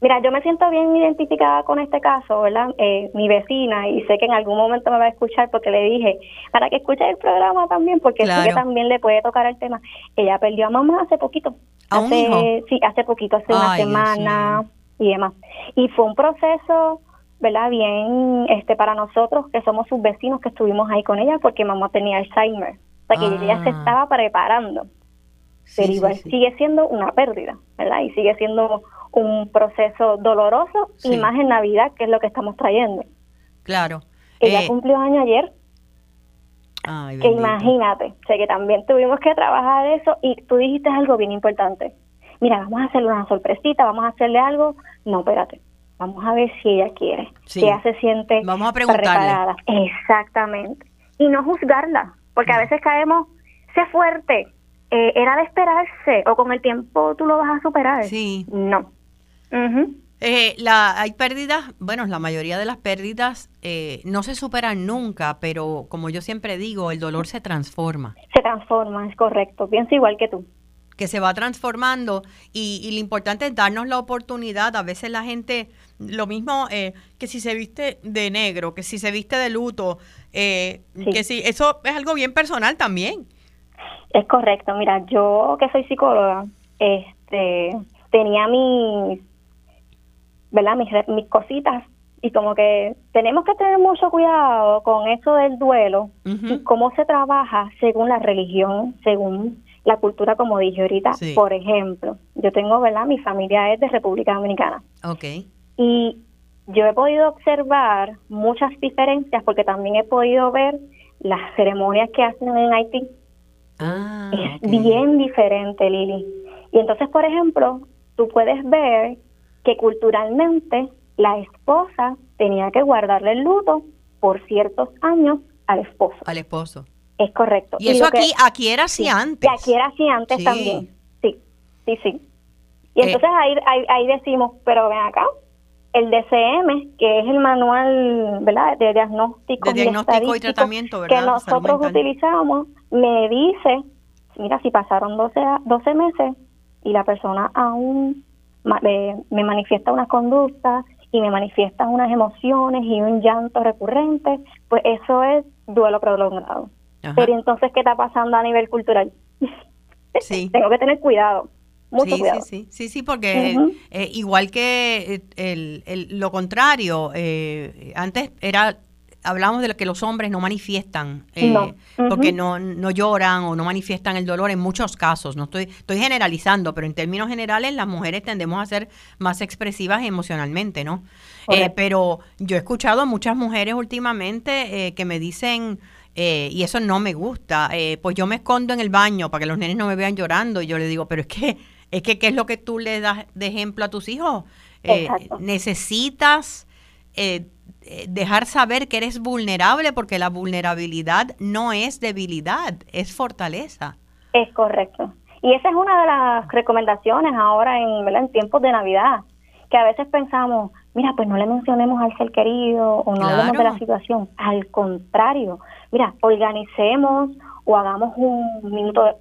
Speaker 4: Mira, yo me siento bien identificada con este caso, ¿verdad? Eh, mi vecina, y sé que en algún momento me va a escuchar porque le dije, para que escuche el programa también, porque sé que también le puede tocar el tema. Ella perdió a mamá hace poquito.
Speaker 2: ¿A
Speaker 4: hace, Sí, hace poquito, hace una semana y demás. Y fue un proceso, ¿verdad? Bien, este, para nosotros que somos sus vecinos que estuvimos ahí con ella porque mamá tenía Alzheimer. O sea, que ella se ah. estaba preparando pero igual sigue siendo una pérdida, ¿verdad? Y sigue siendo un proceso doloroso y más en Navidad, que es lo que estamos trayendo.
Speaker 2: Claro.
Speaker 4: Ella eh, cumplió año ayer. Ay, que imagínate, sé que también tuvimos que trabajar eso y tú dijiste algo bien importante. Mira, vamos a hacerle una sorpresita, vamos a hacerle algo. No, espérate, vamos a ver si ella quiere, si ella se siente
Speaker 2: vamos a preparada.
Speaker 4: Exactamente. Y no juzgarla, porque a veces caemos, sé fuerte, eh, era de esperarse o con el tiempo tú lo vas a superar.
Speaker 2: Sí.
Speaker 4: No.
Speaker 2: eh, la, hay pérdidas, bueno, la mayoría de las pérdidas eh, no se superan nunca, pero como yo siempre digo, el dolor se transforma.
Speaker 4: Se transforma, es correcto. Pienso igual que tú
Speaker 2: que se va transformando y, y, lo importante es darnos la oportunidad. A veces la gente, lo mismo eh, que si se viste de negro, que si se viste de luto, eh, que si eso es algo bien personal también.
Speaker 4: Es correcto. Mira, yo que soy psicóloga, este, tenía mis, ¿verdad? Mis, mis cositas y como que tenemos que tener mucho cuidado con eso del duelo y cómo se trabaja según la religión, según la cultura, como dije ahorita. Por ejemplo, yo tengo, ¿verdad? Mi familia es de República Dominicana.
Speaker 2: Ok.
Speaker 4: Y yo he podido observar muchas diferencias porque también he podido ver las ceremonias que hacen en Haití
Speaker 2: Ah,
Speaker 4: es bien diferente, Lili. Y entonces, por ejemplo, tú puedes ver que culturalmente la esposa tenía que guardarle el luto por ciertos años al esposo.
Speaker 2: Al esposo.
Speaker 4: Es correcto.
Speaker 2: Y, eso aquí, aquí era así antes.
Speaker 4: Y aquí era así antes también. Sí, sí, sí. Y eh. entonces ahí, ahí, decimos, pero ven acá, el DCM, que es el manual ¿verdad? de diagnóstico,
Speaker 2: de diagnóstico y, tratamiento
Speaker 4: ¿verdad? que nosotros utilizamos, me dice, mira, si pasaron 12, 12 meses y la persona aún me manifiesta una conducta y me manifiesta unas emociones y un llanto recurrente, pues eso es duelo prolongado. Pero entonces, ¿qué está pasando a nivel cultural?
Speaker 2: Sí.
Speaker 4: Tengo que tener cuidado. Mucho
Speaker 2: sí,
Speaker 4: cuidado.
Speaker 2: sí, sí, sí, sí, porque eh, igual que el, el, lo contrario, eh, antes era hablamos de que los hombres no manifiestan, eh, porque no, no lloran o no manifiestan el dolor en muchos casos. No estoy, estoy generalizando, pero en términos generales las mujeres tendemos a ser más expresivas emocionalmente, ¿no? Eh, pero yo he escuchado a muchas mujeres últimamente eh, que me dicen, y eso no me gusta, pues yo me escondo en el baño para que los nenes no me vean llorando. Y yo le digo, pero es que, es que, ¿qué es lo que tú le das de ejemplo a tus hijos? Eh, necesitas eh, eh, dejar saber que eres vulnerable porque la vulnerabilidad no es debilidad, es fortaleza.
Speaker 4: Es correcto. Y esa es una de las recomendaciones ahora en, en tiempos de Navidad, que a veces pensamos, mira, pues no le mencionemos al ser querido o no hablemos de la situación. Al contrario, mira, organicemos o hagamos un minuto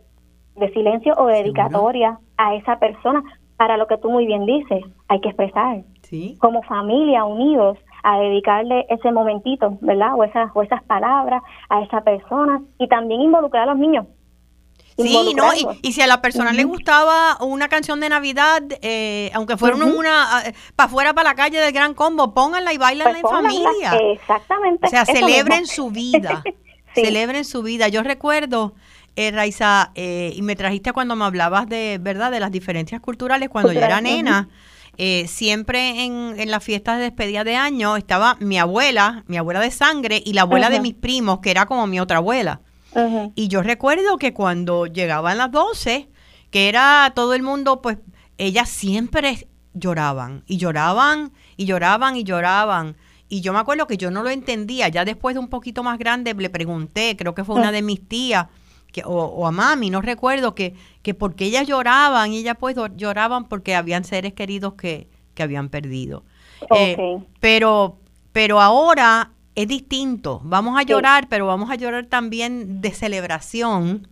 Speaker 4: de, silencio o dedicatoria a esa persona para lo que tú muy bien dices, hay que expresar. ¿Sí? Como familia, unidos, a dedicarle ese momentito, ¿verdad? O esas, o esas palabras a esa persona y también involucrar a los niños.
Speaker 2: Sí, ¿no? Y, si a la persona le gustaba una canción de Navidad, eh, aunque fuera una, ah, para afuera, para la calle del Gran Combo, pónganla y bailan pues en familia.
Speaker 4: Exactamente.
Speaker 2: O sea, celebren su vida. Celebren su vida. Yo recuerdo, eh, Raiza, eh, y me trajiste cuando me hablabas de, ¿verdad?, de las diferencias culturales, cuando yo era nena. Eh, siempre en, en, las fiestas de despedida de año estaba mi abuela, mi abuela de sangre, y la abuela de mis primos, que era como mi otra abuela. Y yo recuerdo que cuando llegaban las 12, que era todo el mundo, pues ellas siempre lloraban, y lloraban, y lloraban, y lloraban. Y yo me acuerdo que yo no lo entendía. Ya después de un poquito más grande le pregunté, creo que fue una de mis tías, que, o, a mami, no recuerdo, que, que porque ellas lloraban, y ellas pues lloraban porque habían seres queridos que, habían perdido. Eh, pero, pero ahora es distinto. Vamos a llorar, pero vamos a llorar también de celebración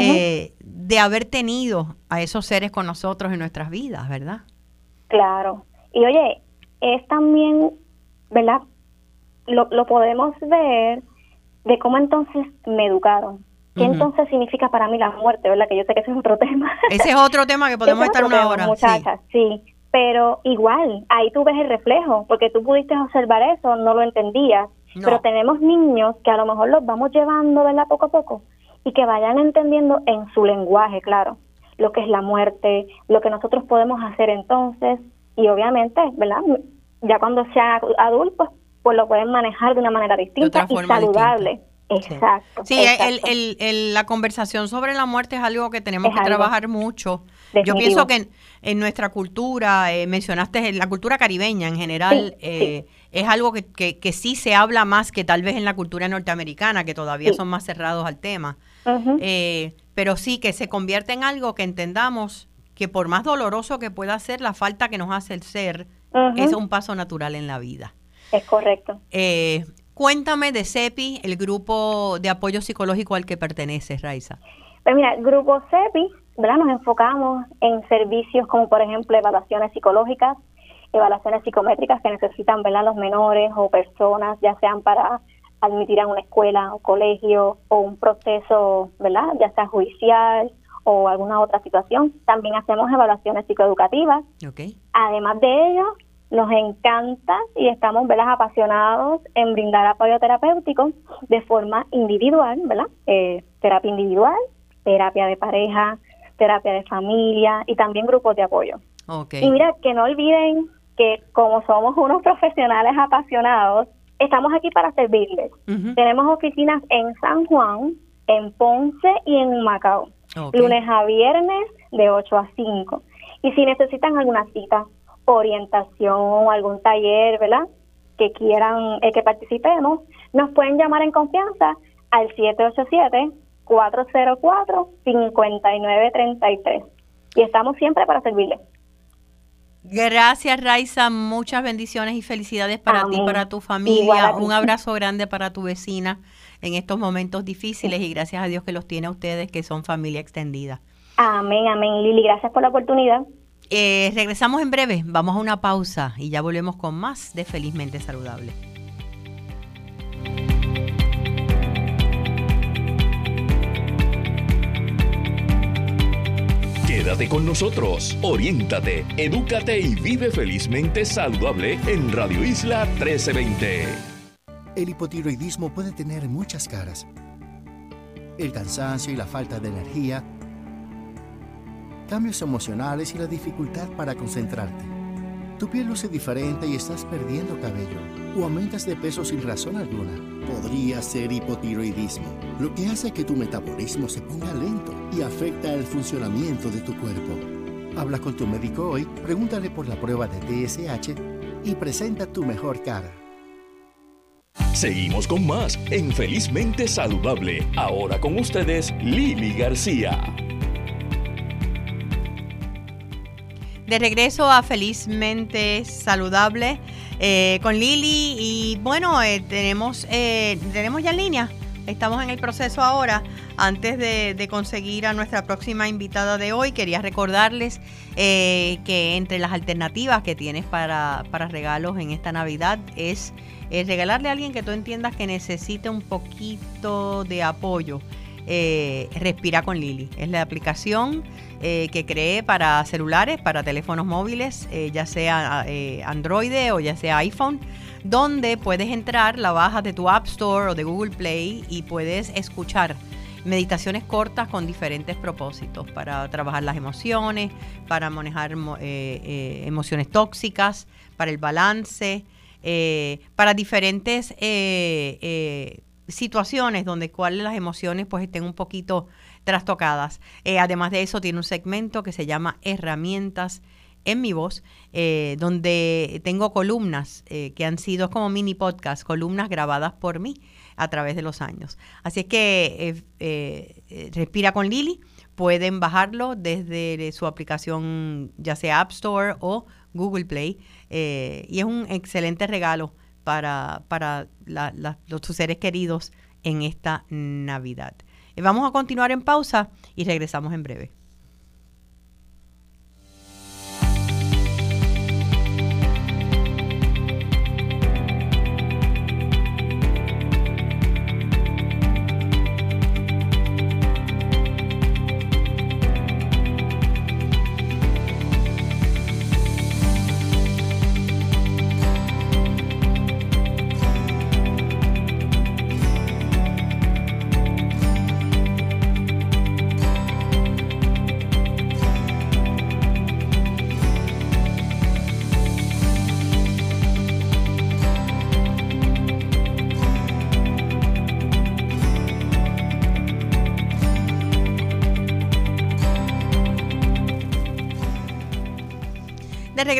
Speaker 2: eh, de haber tenido a esos seres con nosotros en nuestras vidas, ¿verdad?
Speaker 4: Claro. Y oye, es también, ¿verdad? Lo, lo podemos ver de cómo entonces me educaron. ¿Qué entonces significa para mí la muerte, verdad? Que yo sé que ese es otro tema.
Speaker 2: Ese es otro tema que podemos estar una hora.
Speaker 4: Muchachas, sí. Pero igual, ahí tú ves el reflejo, porque tú pudiste observar eso, no lo entendías. Pero tenemos niños que a lo mejor los vamos llevando, ¿verdad? Poco a poco, y que vayan entendiendo en su lenguaje, claro, lo que es la muerte, lo que nosotros podemos hacer entonces, y obviamente, ¿verdad? Ya cuando sea adultos, pues lo pueden manejar de una manera distinta y saludable. Exacto.
Speaker 2: Sí, El, el, la conversación sobre la muerte es algo que tenemos que trabajar mucho. Yo pienso que en, nuestra cultura, eh, mencionaste la cultura caribeña en general, eh, es algo que, que, sí se habla más que tal vez en la cultura norteamericana, que todavía son más cerrados al tema. Eh, pero sí que se convierte en algo que entendamos que por más doloroso que pueda ser, la falta que nos hace el ser es un paso natural en la vida.
Speaker 4: Es correcto.
Speaker 2: Eh, Cuéntame de CEPI, el grupo de apoyo psicológico al que perteneces, Raiza.
Speaker 4: Pues mira, grupo CEPI, ¿verdad? Nos enfocamos en servicios como, por ejemplo, evaluaciones psicológicas, evaluaciones psicométricas que necesitan, ¿verdad? Los menores o personas, ya sean para admitir a una escuela o colegio o un proceso, ¿verdad? Ya sea judicial o alguna otra situación. También hacemos evaluaciones psicoeducativas. Okay. Además de ello, nos encanta y estamos ¿verdad? apasionados en brindar apoyo terapéutico de forma individual, ¿verdad? Eh, terapia individual, terapia de pareja, terapia de familia y también grupos de apoyo. Y mira, que no olviden que como somos unos profesionales apasionados, estamos aquí para servirles. Tenemos oficinas en San Juan, en Ponce y en Macao. Lunes a viernes de 8 a 5. Y si necesitan alguna cita orientación algún taller, ¿verdad? Que quieran eh, que participemos, nos pueden llamar en confianza al 787-404-5933. Y estamos siempre para servirles.
Speaker 2: Gracias, Raiza. Muchas bendiciones y felicidades para ti, para tu familia. Un abrazo grande para tu vecina en estos momentos difíciles y gracias a Dios que los tiene a ustedes, que son familia extendida.
Speaker 4: Amén, amén. Lili, gracias por la oportunidad.
Speaker 2: Eh, regresamos en breve, vamos a una pausa y ya volvemos con más de Felizmente Saludable.
Speaker 1: Quédate con nosotros, oriéntate, edúcate y vive felizmente saludable en Radio Isla 1320.
Speaker 5: El hipotiroidismo puede tener muchas caras. El cansancio y la falta de energía cambios emocionales y la dificultad para concentrarte. Tu piel luce diferente y estás perdiendo cabello o aumentas de peso sin razón alguna. Podría ser hipotiroidismo, lo que hace que tu metabolismo se ponga lento y afecta el funcionamiento de tu cuerpo. Habla con tu médico hoy, pregúntale por la prueba de TSH y presenta tu mejor cara.
Speaker 1: Seguimos con más en Felizmente Saludable. Ahora con ustedes, Lili García.
Speaker 2: De regreso a Felizmente Saludable eh, con Lili y bueno, eh, tenemos, eh, tenemos ya en línea, estamos en el proceso ahora. Antes de, conseguir a nuestra próxima invitada de hoy, quería recordarles que entre las alternativas que tienes para, para regalos en esta Navidad es regalarle a alguien que tú entiendas que necesite un poquito de apoyo. Respira con Lili. Es la aplicación eh, que cree para celulares, para teléfonos móviles, eh, ya sea eh, Android o ya sea iPhone, donde puedes entrar, la bajas de tu App Store o de Google Play y puedes escuchar meditaciones cortas con diferentes propósitos para trabajar las emociones, para manejar emociones tóxicas, para el balance, para diferentes situaciones donde cuáles las emociones pues estén un poquito trastocadas. Eh, además de eso, tiene un segmento que se llama Herramientas en mi voz, eh, donde tengo columnas eh, que han sido como mini podcast, columnas grabadas por mí a través de los años. Así es que Respira con Lili, pueden bajarlo desde su aplicación, ya sea App Store o Google Play, y es un excelente regalo para, para los, tus seres queridos en esta Navidad. Vamos a continuar en pausa y regresamos en breve.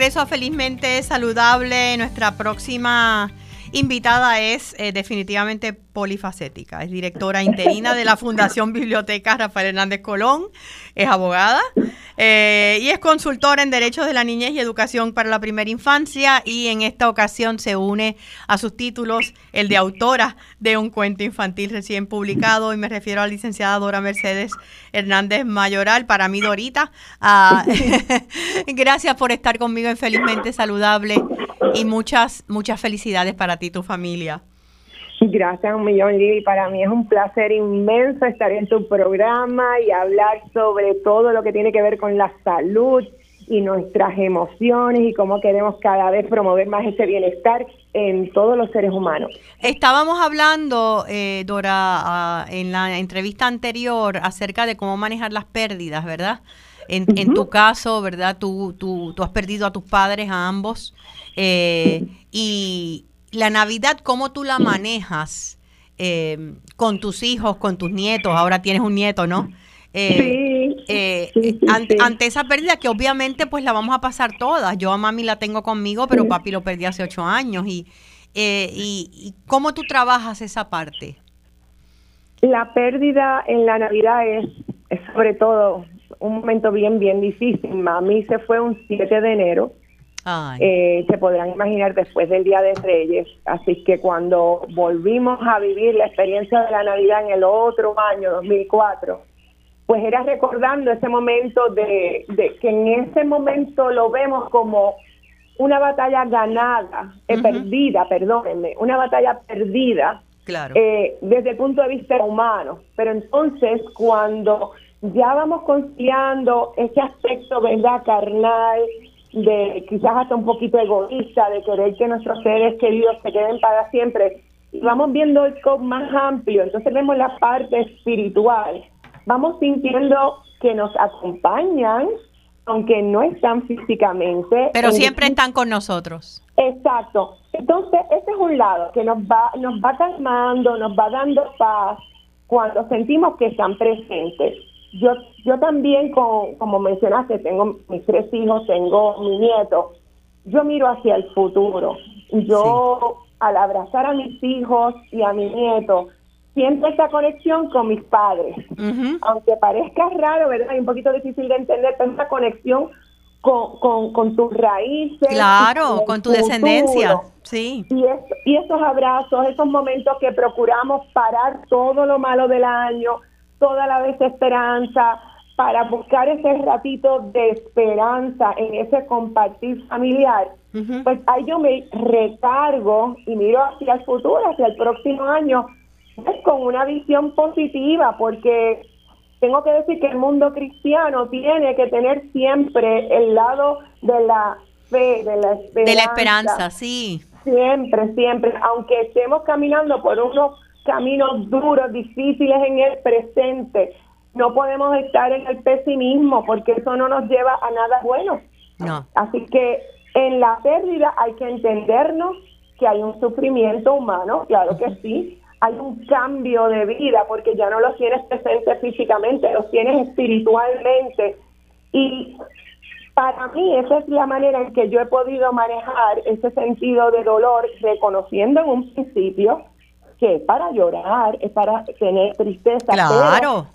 Speaker 2: Regreso a Felizmente Saludable. Nuestra próxima invitada es eh, definitivamente polifacética. Es directora interina de la Fundación Biblioteca Rafael Hernández Colón. Es abogada eh, y es consultora en Derechos de la Niñez y Educación para la Primera Infancia. Y en esta ocasión se une a sus títulos el de autora de un cuento infantil recién publicado. Y me refiero a la licenciada Dora Mercedes Hernández Mayoral. Para mí, Dorita. Ah, gracias por estar conmigo en Felizmente Saludable y muchas, muchas felicidades para ti y tu familia.
Speaker 3: Gracias un millón, Lili. Para mí es un placer inmenso estar en tu programa y hablar sobre todo lo que tiene que ver con la salud y nuestras emociones y cómo queremos cada vez promover más ese bienestar en todos los seres humanos.
Speaker 2: Estábamos hablando, eh, Dora, ah, en la entrevista anterior acerca de cómo manejar las pérdidas, ¿verdad? En, en tu caso, ¿verdad? Tú, tú, tú has perdido a tus padres, a ambos. Eh, y la Navidad, ¿cómo tú la manejas eh, con tus hijos, con tus nietos? Ahora tienes un nieto, ¿no?
Speaker 3: Eh,
Speaker 2: sí, ante, esa pérdida que obviamente pues la vamos a pasar todas. Yo a mami la tengo conmigo, pero papi lo perdí hace ocho años. Y, y, cómo tú trabajas esa parte?
Speaker 3: La pérdida en la Navidad es, es sobre todo un momento bien, bien difícil. Mami se fue un 7 de enero eh, se podrán imaginar después del Día de Reyes. Así que cuando volvimos a vivir la experiencia de la Navidad en el otro año, 2004, pues era recordando ese momento de, que en ese momento lo vemos como una batalla ganada, eh, perdida, perdónenme, una batalla perdida
Speaker 2: claro.
Speaker 3: Eh, desde el punto de vista humano. Pero entonces cuando ya vamos conciliando ese aspecto, ¿verdad?, carnal, de quizás hasta un poquito egoísta, de querer que nuestros seres queridos se queden para siempre. Y vamos viendo el scope más amplio, entonces vemos la parte espiritual. Vamos sintiendo que nos acompañan, aunque no están físicamente.
Speaker 2: Pero siempre están con nosotros.
Speaker 3: Exacto. Entonces, ese es un lado que nos va, nos va calmando, nos va dando paz cuando sentimos que están presentes. Yo, yo también, como, como mencionaste, tengo mis tres hijos, tengo mi nieto, yo miro hacia el futuro. Yo, al abrazar a mis hijos y a mi nieto, siento esa conexión con mis padres. Aunque parezca raro, ¿verdad? Y un poquito difícil de entender, pero esa conexión con, con, tus raíces.
Speaker 2: Claro, con, tu descendencia. Sí.
Speaker 3: Y, y esos abrazos, esos momentos que procuramos parar todo lo malo del año, toda la desesperanza, para buscar ese ratito de esperanza en ese compartir familiar, pues ahí yo me recargo y miro hacia el futuro, hacia el próximo año, pues, con una visión positiva, porque tengo que decir que el mundo cristiano tiene que tener siempre el lado de la fe, de la esperanza.
Speaker 2: De la esperanza, sí.
Speaker 3: Siempre, siempre, aunque estemos caminando por unos caminos duros, difíciles en el presente, no podemos estar en el pesimismo porque eso no nos lleva a nada bueno.
Speaker 2: No.
Speaker 3: Así que en la pérdida hay que entendernos que hay un sufrimiento humano, claro que sí, hay un cambio de vida porque ya no lo tienes presente físicamente, lo tienes espiritualmente. Y para mí esa es la manera en que yo he podido manejar ese sentido de dolor, reconociendo en un principio que es para llorar, es para tener tristeza.
Speaker 2: Claro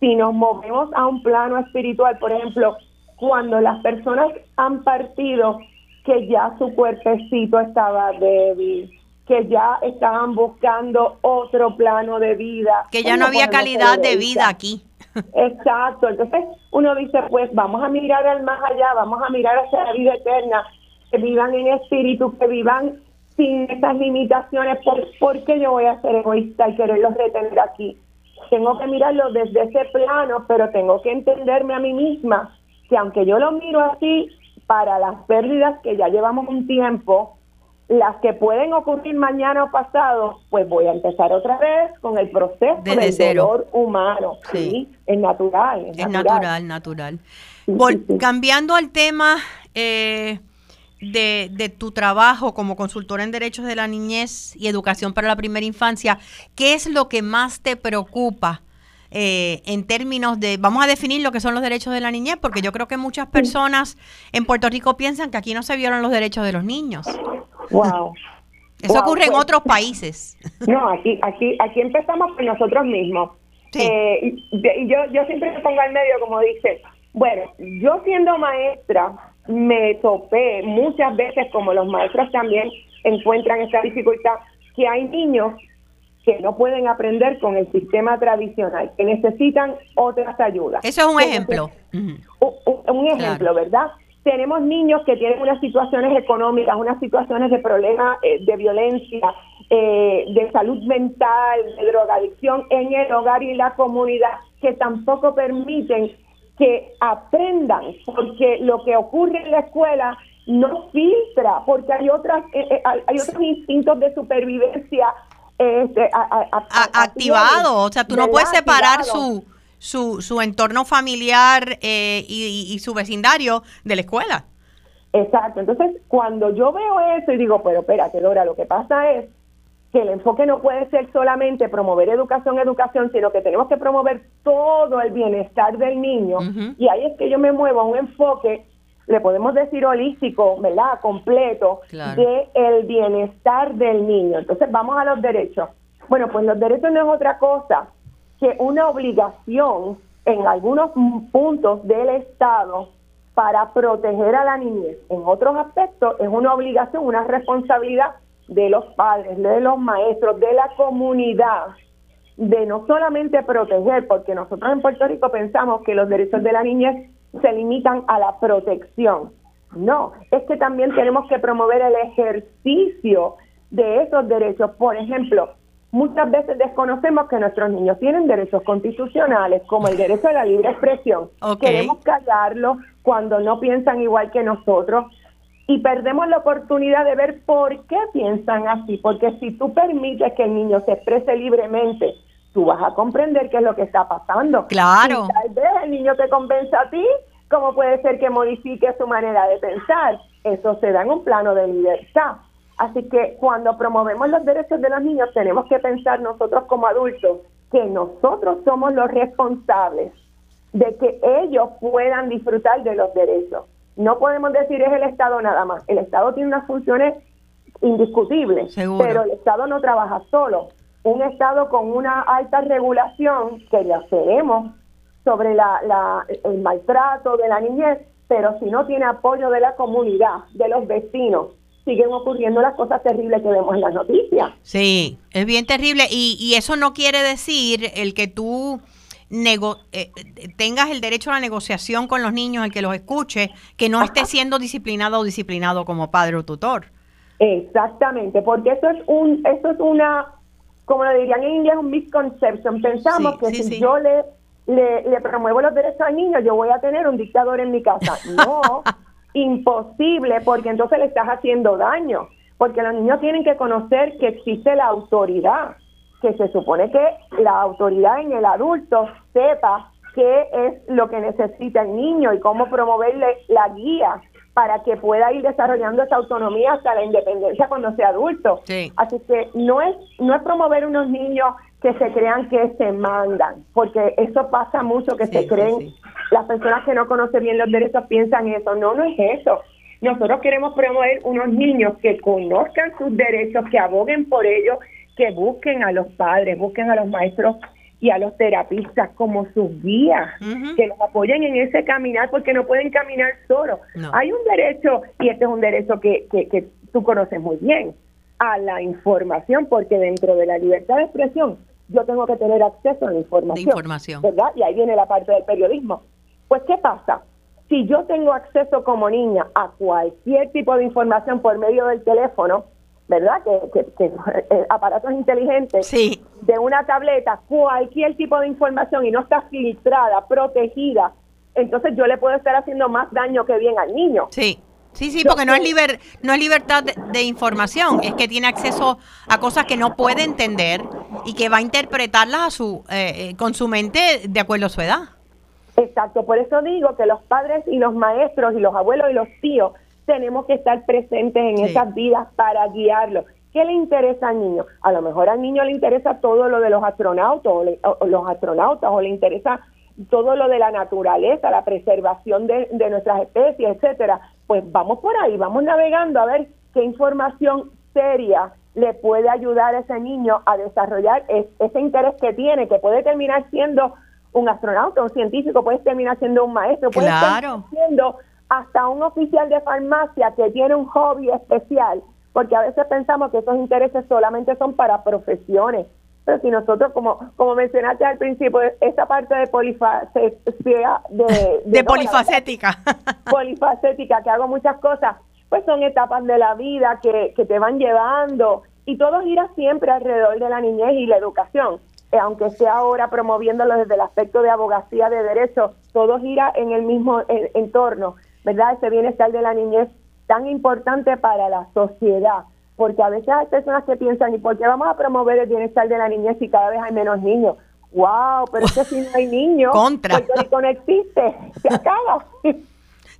Speaker 3: si nos movemos a un plano espiritual, por ejemplo, cuando las personas han partido, que ya su cuerpecito estaba débil, que ya estaban buscando otro plano de vida.
Speaker 2: Que ya no había calidad de vida aquí.
Speaker 3: Exacto, entonces uno dice, pues vamos a mirar al más allá, vamos a mirar hacia la vida eterna, que vivan en espíritu, que vivan sin esas limitaciones, ¿por, ¿por qué yo voy a ser egoísta y quererlos retener aquí? tengo que mirarlo desde ese plano, pero tengo que entenderme a mí misma que aunque yo lo miro así, para las pérdidas que ya llevamos un tiempo, las que pueden ocurrir mañana o pasado, pues voy a empezar otra vez con el proceso del dolor humano. Sí. es natural.
Speaker 2: Es, natural, natural. Cambiando al tema eh, de, de, tu trabajo como consultora en derechos de la niñez y educación para la primera infancia, ¿qué es lo que más te preocupa eh, en términos de, vamos a definir lo que son los derechos de la niñez, porque yo creo que muchas personas en Puerto Rico piensan que aquí no se violan los derechos de los niños.
Speaker 3: Wow.
Speaker 2: Eso ocurre en pues, otros países.
Speaker 3: No, aquí, aquí, aquí empezamos por nosotros mismos. Eh, y yo, yo siempre me pongo al medio, como dice, bueno, yo siendo maestra, me topé muchas veces, como los maestros también encuentran esta dificultad, que hay niños que no pueden aprender con el sistema tradicional, que necesitan otras ayudas.
Speaker 2: Eso es un ejemplo.
Speaker 3: Un, ejemplo, ¿verdad? Tenemos niños que tienen unas situaciones económicas, unas situaciones de problemas eh, de violencia, eh, de salud mental, de drogadicción en el hogar y la comunidad, que tampoco permiten que aprendan, porque lo que ocurre en la escuela no filtra, porque hay otras eh, eh, hay otros instintos de supervivencia este,
Speaker 2: activado, o sea, tú no puedes separar su, su, su entorno familiar eh, y, y, su vecindario de la escuela.
Speaker 3: Exacto, entonces cuando yo veo eso y digo, pero espérate, Dora, lo que pasa es que el enfoque no puede ser solamente promover educación, educación, sino que tenemos que promover todo el bienestar del niño. Y ahí es que yo me muevo a un enfoque, le podemos decir holístico, ¿verdad? Completo, de el bienestar del niño. Entonces vamos a los derechos. Bueno, pues los derechos no es otra cosa que una obligación en algunos puntos del Estado para proteger a la niñez. En otros aspectos es una obligación, una responsabilidad de los padres, de los maestros, de la comunidad, de no solamente proteger, porque nosotros en Puerto Rico pensamos que los derechos de la niñez se limitan a la protección. No, es que también tenemos que promover el ejercicio de esos derechos. Por ejemplo, muchas veces desconocemos que nuestros niños tienen derechos constitucionales, como el derecho a la libre expresión. Queremos callarlo cuando no piensan igual que nosotros y perdemos la oportunidad de ver por qué piensan así, porque si tú permites que el niño se exprese libremente, tú vas a comprender qué es lo que está pasando.
Speaker 2: Claro.
Speaker 3: Y tal vez el niño te convence a ti, ¿cómo puede ser que modifique su manera de pensar? Eso se da en un plano de libertad. Así que cuando promovemos los derechos de los niños, tenemos que pensar nosotros como adultos que nosotros somos los responsables de que ellos puedan disfrutar de los derechos. No podemos decir es el Estado nada más. El Estado tiene unas funciones indiscutibles, pero el Estado no trabaja solo. Un Estado con una alta regulación que le hacemos sobre la, el maltrato de la niñez, pero si no tiene apoyo de la comunidad, de los vecinos, siguen ocurriendo las cosas terribles que vemos en las noticias.
Speaker 2: Sí, es bien terrible y, y eso no quiere decir el que tú nego eh, tengas el derecho a la negociación con los niños, el que los escuche, que no esté siendo disciplinado o disciplinado como padre o tutor.
Speaker 3: Exactamente, porque eso es un, eso es una, como lo dirían en inglés, un misconception. Pensamos que si yo le, le, le promuevo los derechos al niño, yo voy a tener un dictador en mi casa. No, imposible, porque entonces le estás haciendo daño, porque los niños tienen que conocer que existe la autoridad, que se supone que la autoridad en el adulto sepa qué es lo que necesita el niño y cómo promoverle la guía para que pueda ir desarrollando esa autonomía hasta la independencia cuando sea adulto. Así que no es no es promover unos niños que se crean que se mandan, porque eso pasa mucho que se creen las personas que no conocen bien los derechos piensan eso. No, no es eso. Nosotros queremos promover unos niños que conozcan sus derechos, que aboguen por ellos, que busquen a los padres, busquen a los maestros y a los terapistas como sus guías, que los apoyen en ese caminar porque no pueden caminar solos. Hay un derecho, y este es un derecho que, que, que tú conoces muy bien, a la información, porque dentro de la libertad de expresión yo tengo que tener acceso a la información. información. ¿Verdad? Y ahí viene la parte del periodismo. Pues, ¿qué pasa? Si yo tengo acceso como niña a cualquier tipo de información por medio del teléfono, ¿verdad? Que, eh, aparatos inteligentes,
Speaker 2: sí.
Speaker 3: de una tableta, cualquier tipo de información y no está filtrada, protegida, entonces yo le puedo estar haciendo más daño que bien al niño.
Speaker 2: Sí. Sí, sí, porque no es, liber, no es libertad de, información, es que tiene acceso a cosas que no puede entender y que va a interpretarlas a su, eh, eh, con su mente de acuerdo a su edad.
Speaker 3: Exacto, por eso digo que los padres y los maestros y los abuelos y los tíos tenemos que estar presentes en esas vidas para guiarlos. ¿Qué le interesa al niño? A lo mejor al niño le interesa todo lo de los astronautas o, los astronautas o le interesa todo lo de la naturaleza, la preservación de, nuestras especies, etcétera. Pues vamos por ahí, vamos navegando a ver qué información seria le puede ayudar a ese niño a desarrollar ese interés que tiene, que puede terminar siendo un astronauta, un científico, puedes terminar siendo un maestro, puedes terminar siendo hasta un oficial de farmacia que tiene un hobby especial, porque a veces pensamos que esos intereses solamente son para profesiones. Pero si nosotros, como como mencionaste al principio, esa parte de polifacética,
Speaker 2: de, de, polifacética.
Speaker 3: polifacética, que hago muchas cosas, pues son etapas de la vida que, que te van llevando y todo gira siempre alrededor de la niñez y la educación. Eh, aunque sea ahora promoviéndolo desde el aspecto de abogacía de derechos, todo gira en el mismo entorno, ¿verdad? Ese bienestar de la niñez tan importante para la sociedad, porque a veces hay personas que piensan, ¿y por qué vamos a promover el bienestar de la niñez si cada vez hay menos niños? ¡Wow! Pero es que si no hay niños,
Speaker 2: Contra.
Speaker 3: Rico no existe, se acaba.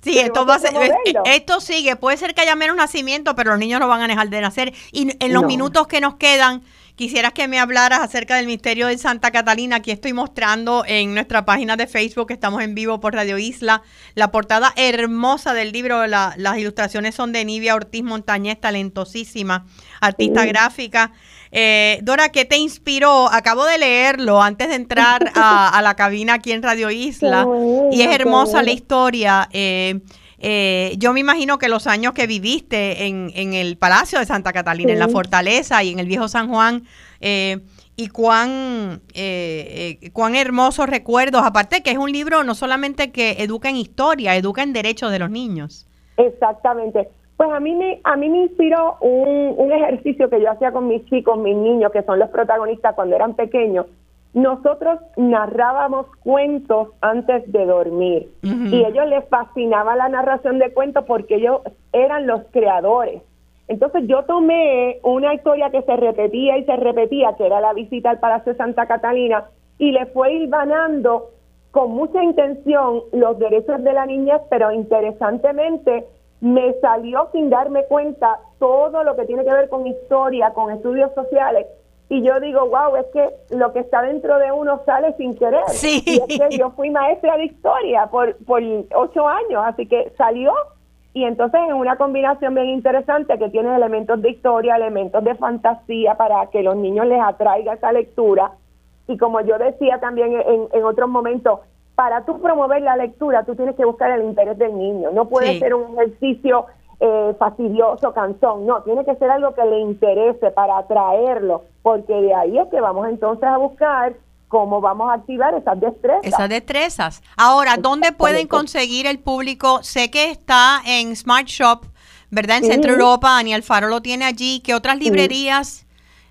Speaker 2: Sí, esto va a ser, eh, esto sigue, puede ser que haya menos nacimiento, pero los niños no van a dejar de nacer. Y en los minutos que nos quedan, Quisieras que me hablaras acerca del misterio de Santa Catalina. Aquí estoy mostrando en nuestra página de Facebook, que estamos en vivo por Radio Isla, la portada hermosa del libro. las ilustraciones son de Nivia Ortiz Montañez, talentosísima, artista gráfica. Eh, Dora, ¿qué te inspiró? Acabo de leerlo antes de entrar a, la cabina aquí en Radio Isla y es hermosa la historia. Eh, eh, yo me imagino que los años que viviste en, en el Palacio de Santa Catalina, en la Fortaleza y en el Viejo San Juan, eh, y cuán, eh, cuán hermosos recuerdos, aparte que es un libro no solamente que educa en historia, educa en derechos de los niños.
Speaker 3: Exactamente. Pues a mí me, a mí me inspiró un, un ejercicio que yo hacía con mis chicos, mis niños, que son los protagonistas cuando eran pequeños, nosotros narrábamos cuentos antes de dormir y a ellos les fascinaba la narración de cuentos porque ellos eran los creadores. Entonces yo tomé una historia que se repetía y se repetía, que era la visita al Palacio de Santa Catalina, y le fue hilvanando con mucha intención los derechos de la niñez, pero interesantemente me salió sin darme cuenta todo lo que tiene que ver con historia, con estudios sociales, y yo digo, wow, es que lo que está dentro de uno sale sin querer.
Speaker 2: Sí.
Speaker 3: Y es que yo fui maestra de historia por, por ocho años, así que salió y entonces es una combinación bien interesante que tiene elementos de historia, elementos de fantasía para que los niños les atraiga esa lectura. Y como yo decía también en, en otros momentos, para tú promover la lectura, tú tienes que buscar el interés del niño. No puede ser un ejercicio eh, fastidioso, cansón. No, tiene que ser algo que le interese para atraerlo, porque de ahí es que vamos entonces a buscar cómo vamos a activar esas destrezas.
Speaker 2: Esas destrezas. Ahora, ¿dónde pueden conseguir el público? Sé que está en Smart Shop, ¿verdad? En Centro Europa, Daniel Faro lo tiene allí. ¿Qué otras librerías?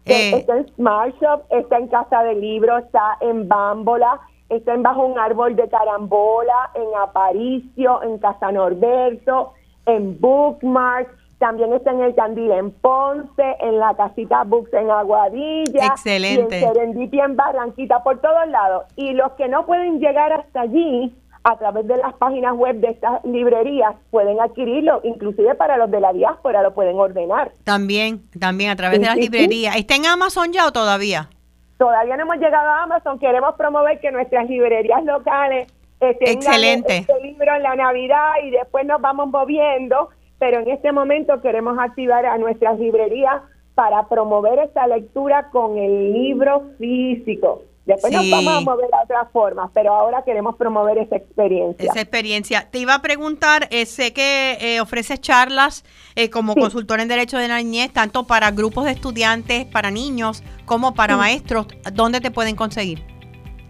Speaker 3: Eh, está en Smart Shop, está en Casa de Libros, está en Bámbola, está en Bajo un Árbol de Carambola, en Aparicio, en Casa Norberto, en Bookmark, también está en el Candil en Ponce, en la casita Books en Aguadilla,
Speaker 2: Excelente.
Speaker 3: y en Serendipia en Barranquita, por todos lados. Y los que no pueden llegar hasta allí, a través de las páginas web de estas librerías, pueden adquirirlo, inclusive para los de la diáspora lo pueden ordenar.
Speaker 2: También, también a través de las librerías. ¿Está en Amazon ya o todavía?
Speaker 3: Todavía no hemos llegado a Amazon, queremos promover que nuestras librerías locales
Speaker 2: Excelente.
Speaker 3: este libro en la Navidad y después nos vamos moviendo pero en este momento queremos activar a nuestras librerías para promover esta lectura con el libro físico. Después nos vamos a mover a otras formas, pero ahora queremos promover esa experiencia.
Speaker 2: Esa experiencia. Te iba a preguntar, eh, sé que eh, ofreces charlas eh, como consultor en Derecho de la Niñez, tanto para grupos de estudiantes, para niños, como para maestros. ¿Dónde te pueden conseguir?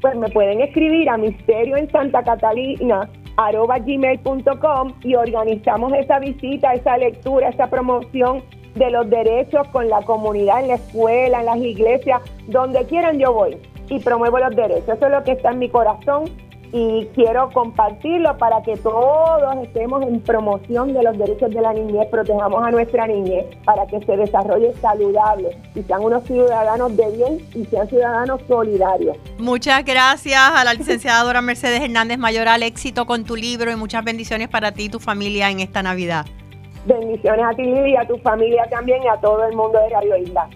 Speaker 3: Pues me pueden escribir a Misterio en Santa Catalina arroba gmail.com y organizamos esa visita, esa lectura, esa promoción de los derechos con la comunidad, en la escuela, en las iglesias, donde quieran yo voy y promuevo los derechos. Eso es lo que está en mi corazón y quiero compartirlo para que todos estemos en promoción de los derechos de la niñez, protejamos a nuestra niñez para que se desarrolle saludable y sean unos ciudadanos de bien y sean ciudadanos solidarios.
Speaker 2: Muchas gracias a la licenciada Mercedes Hernández Mayoral, éxito con tu libro y muchas bendiciones para ti y tu familia en esta Navidad.
Speaker 3: Bendiciones a ti Lili, a tu familia también y a todo el mundo de Radio Isla.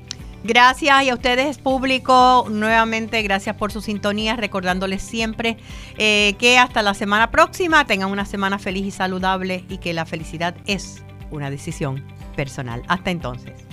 Speaker 2: Gracias y a ustedes público, nuevamente gracias por su sintonía, recordándoles siempre eh, que hasta la semana próxima tengan una semana feliz y saludable y que la felicidad es una decisión personal. Hasta entonces.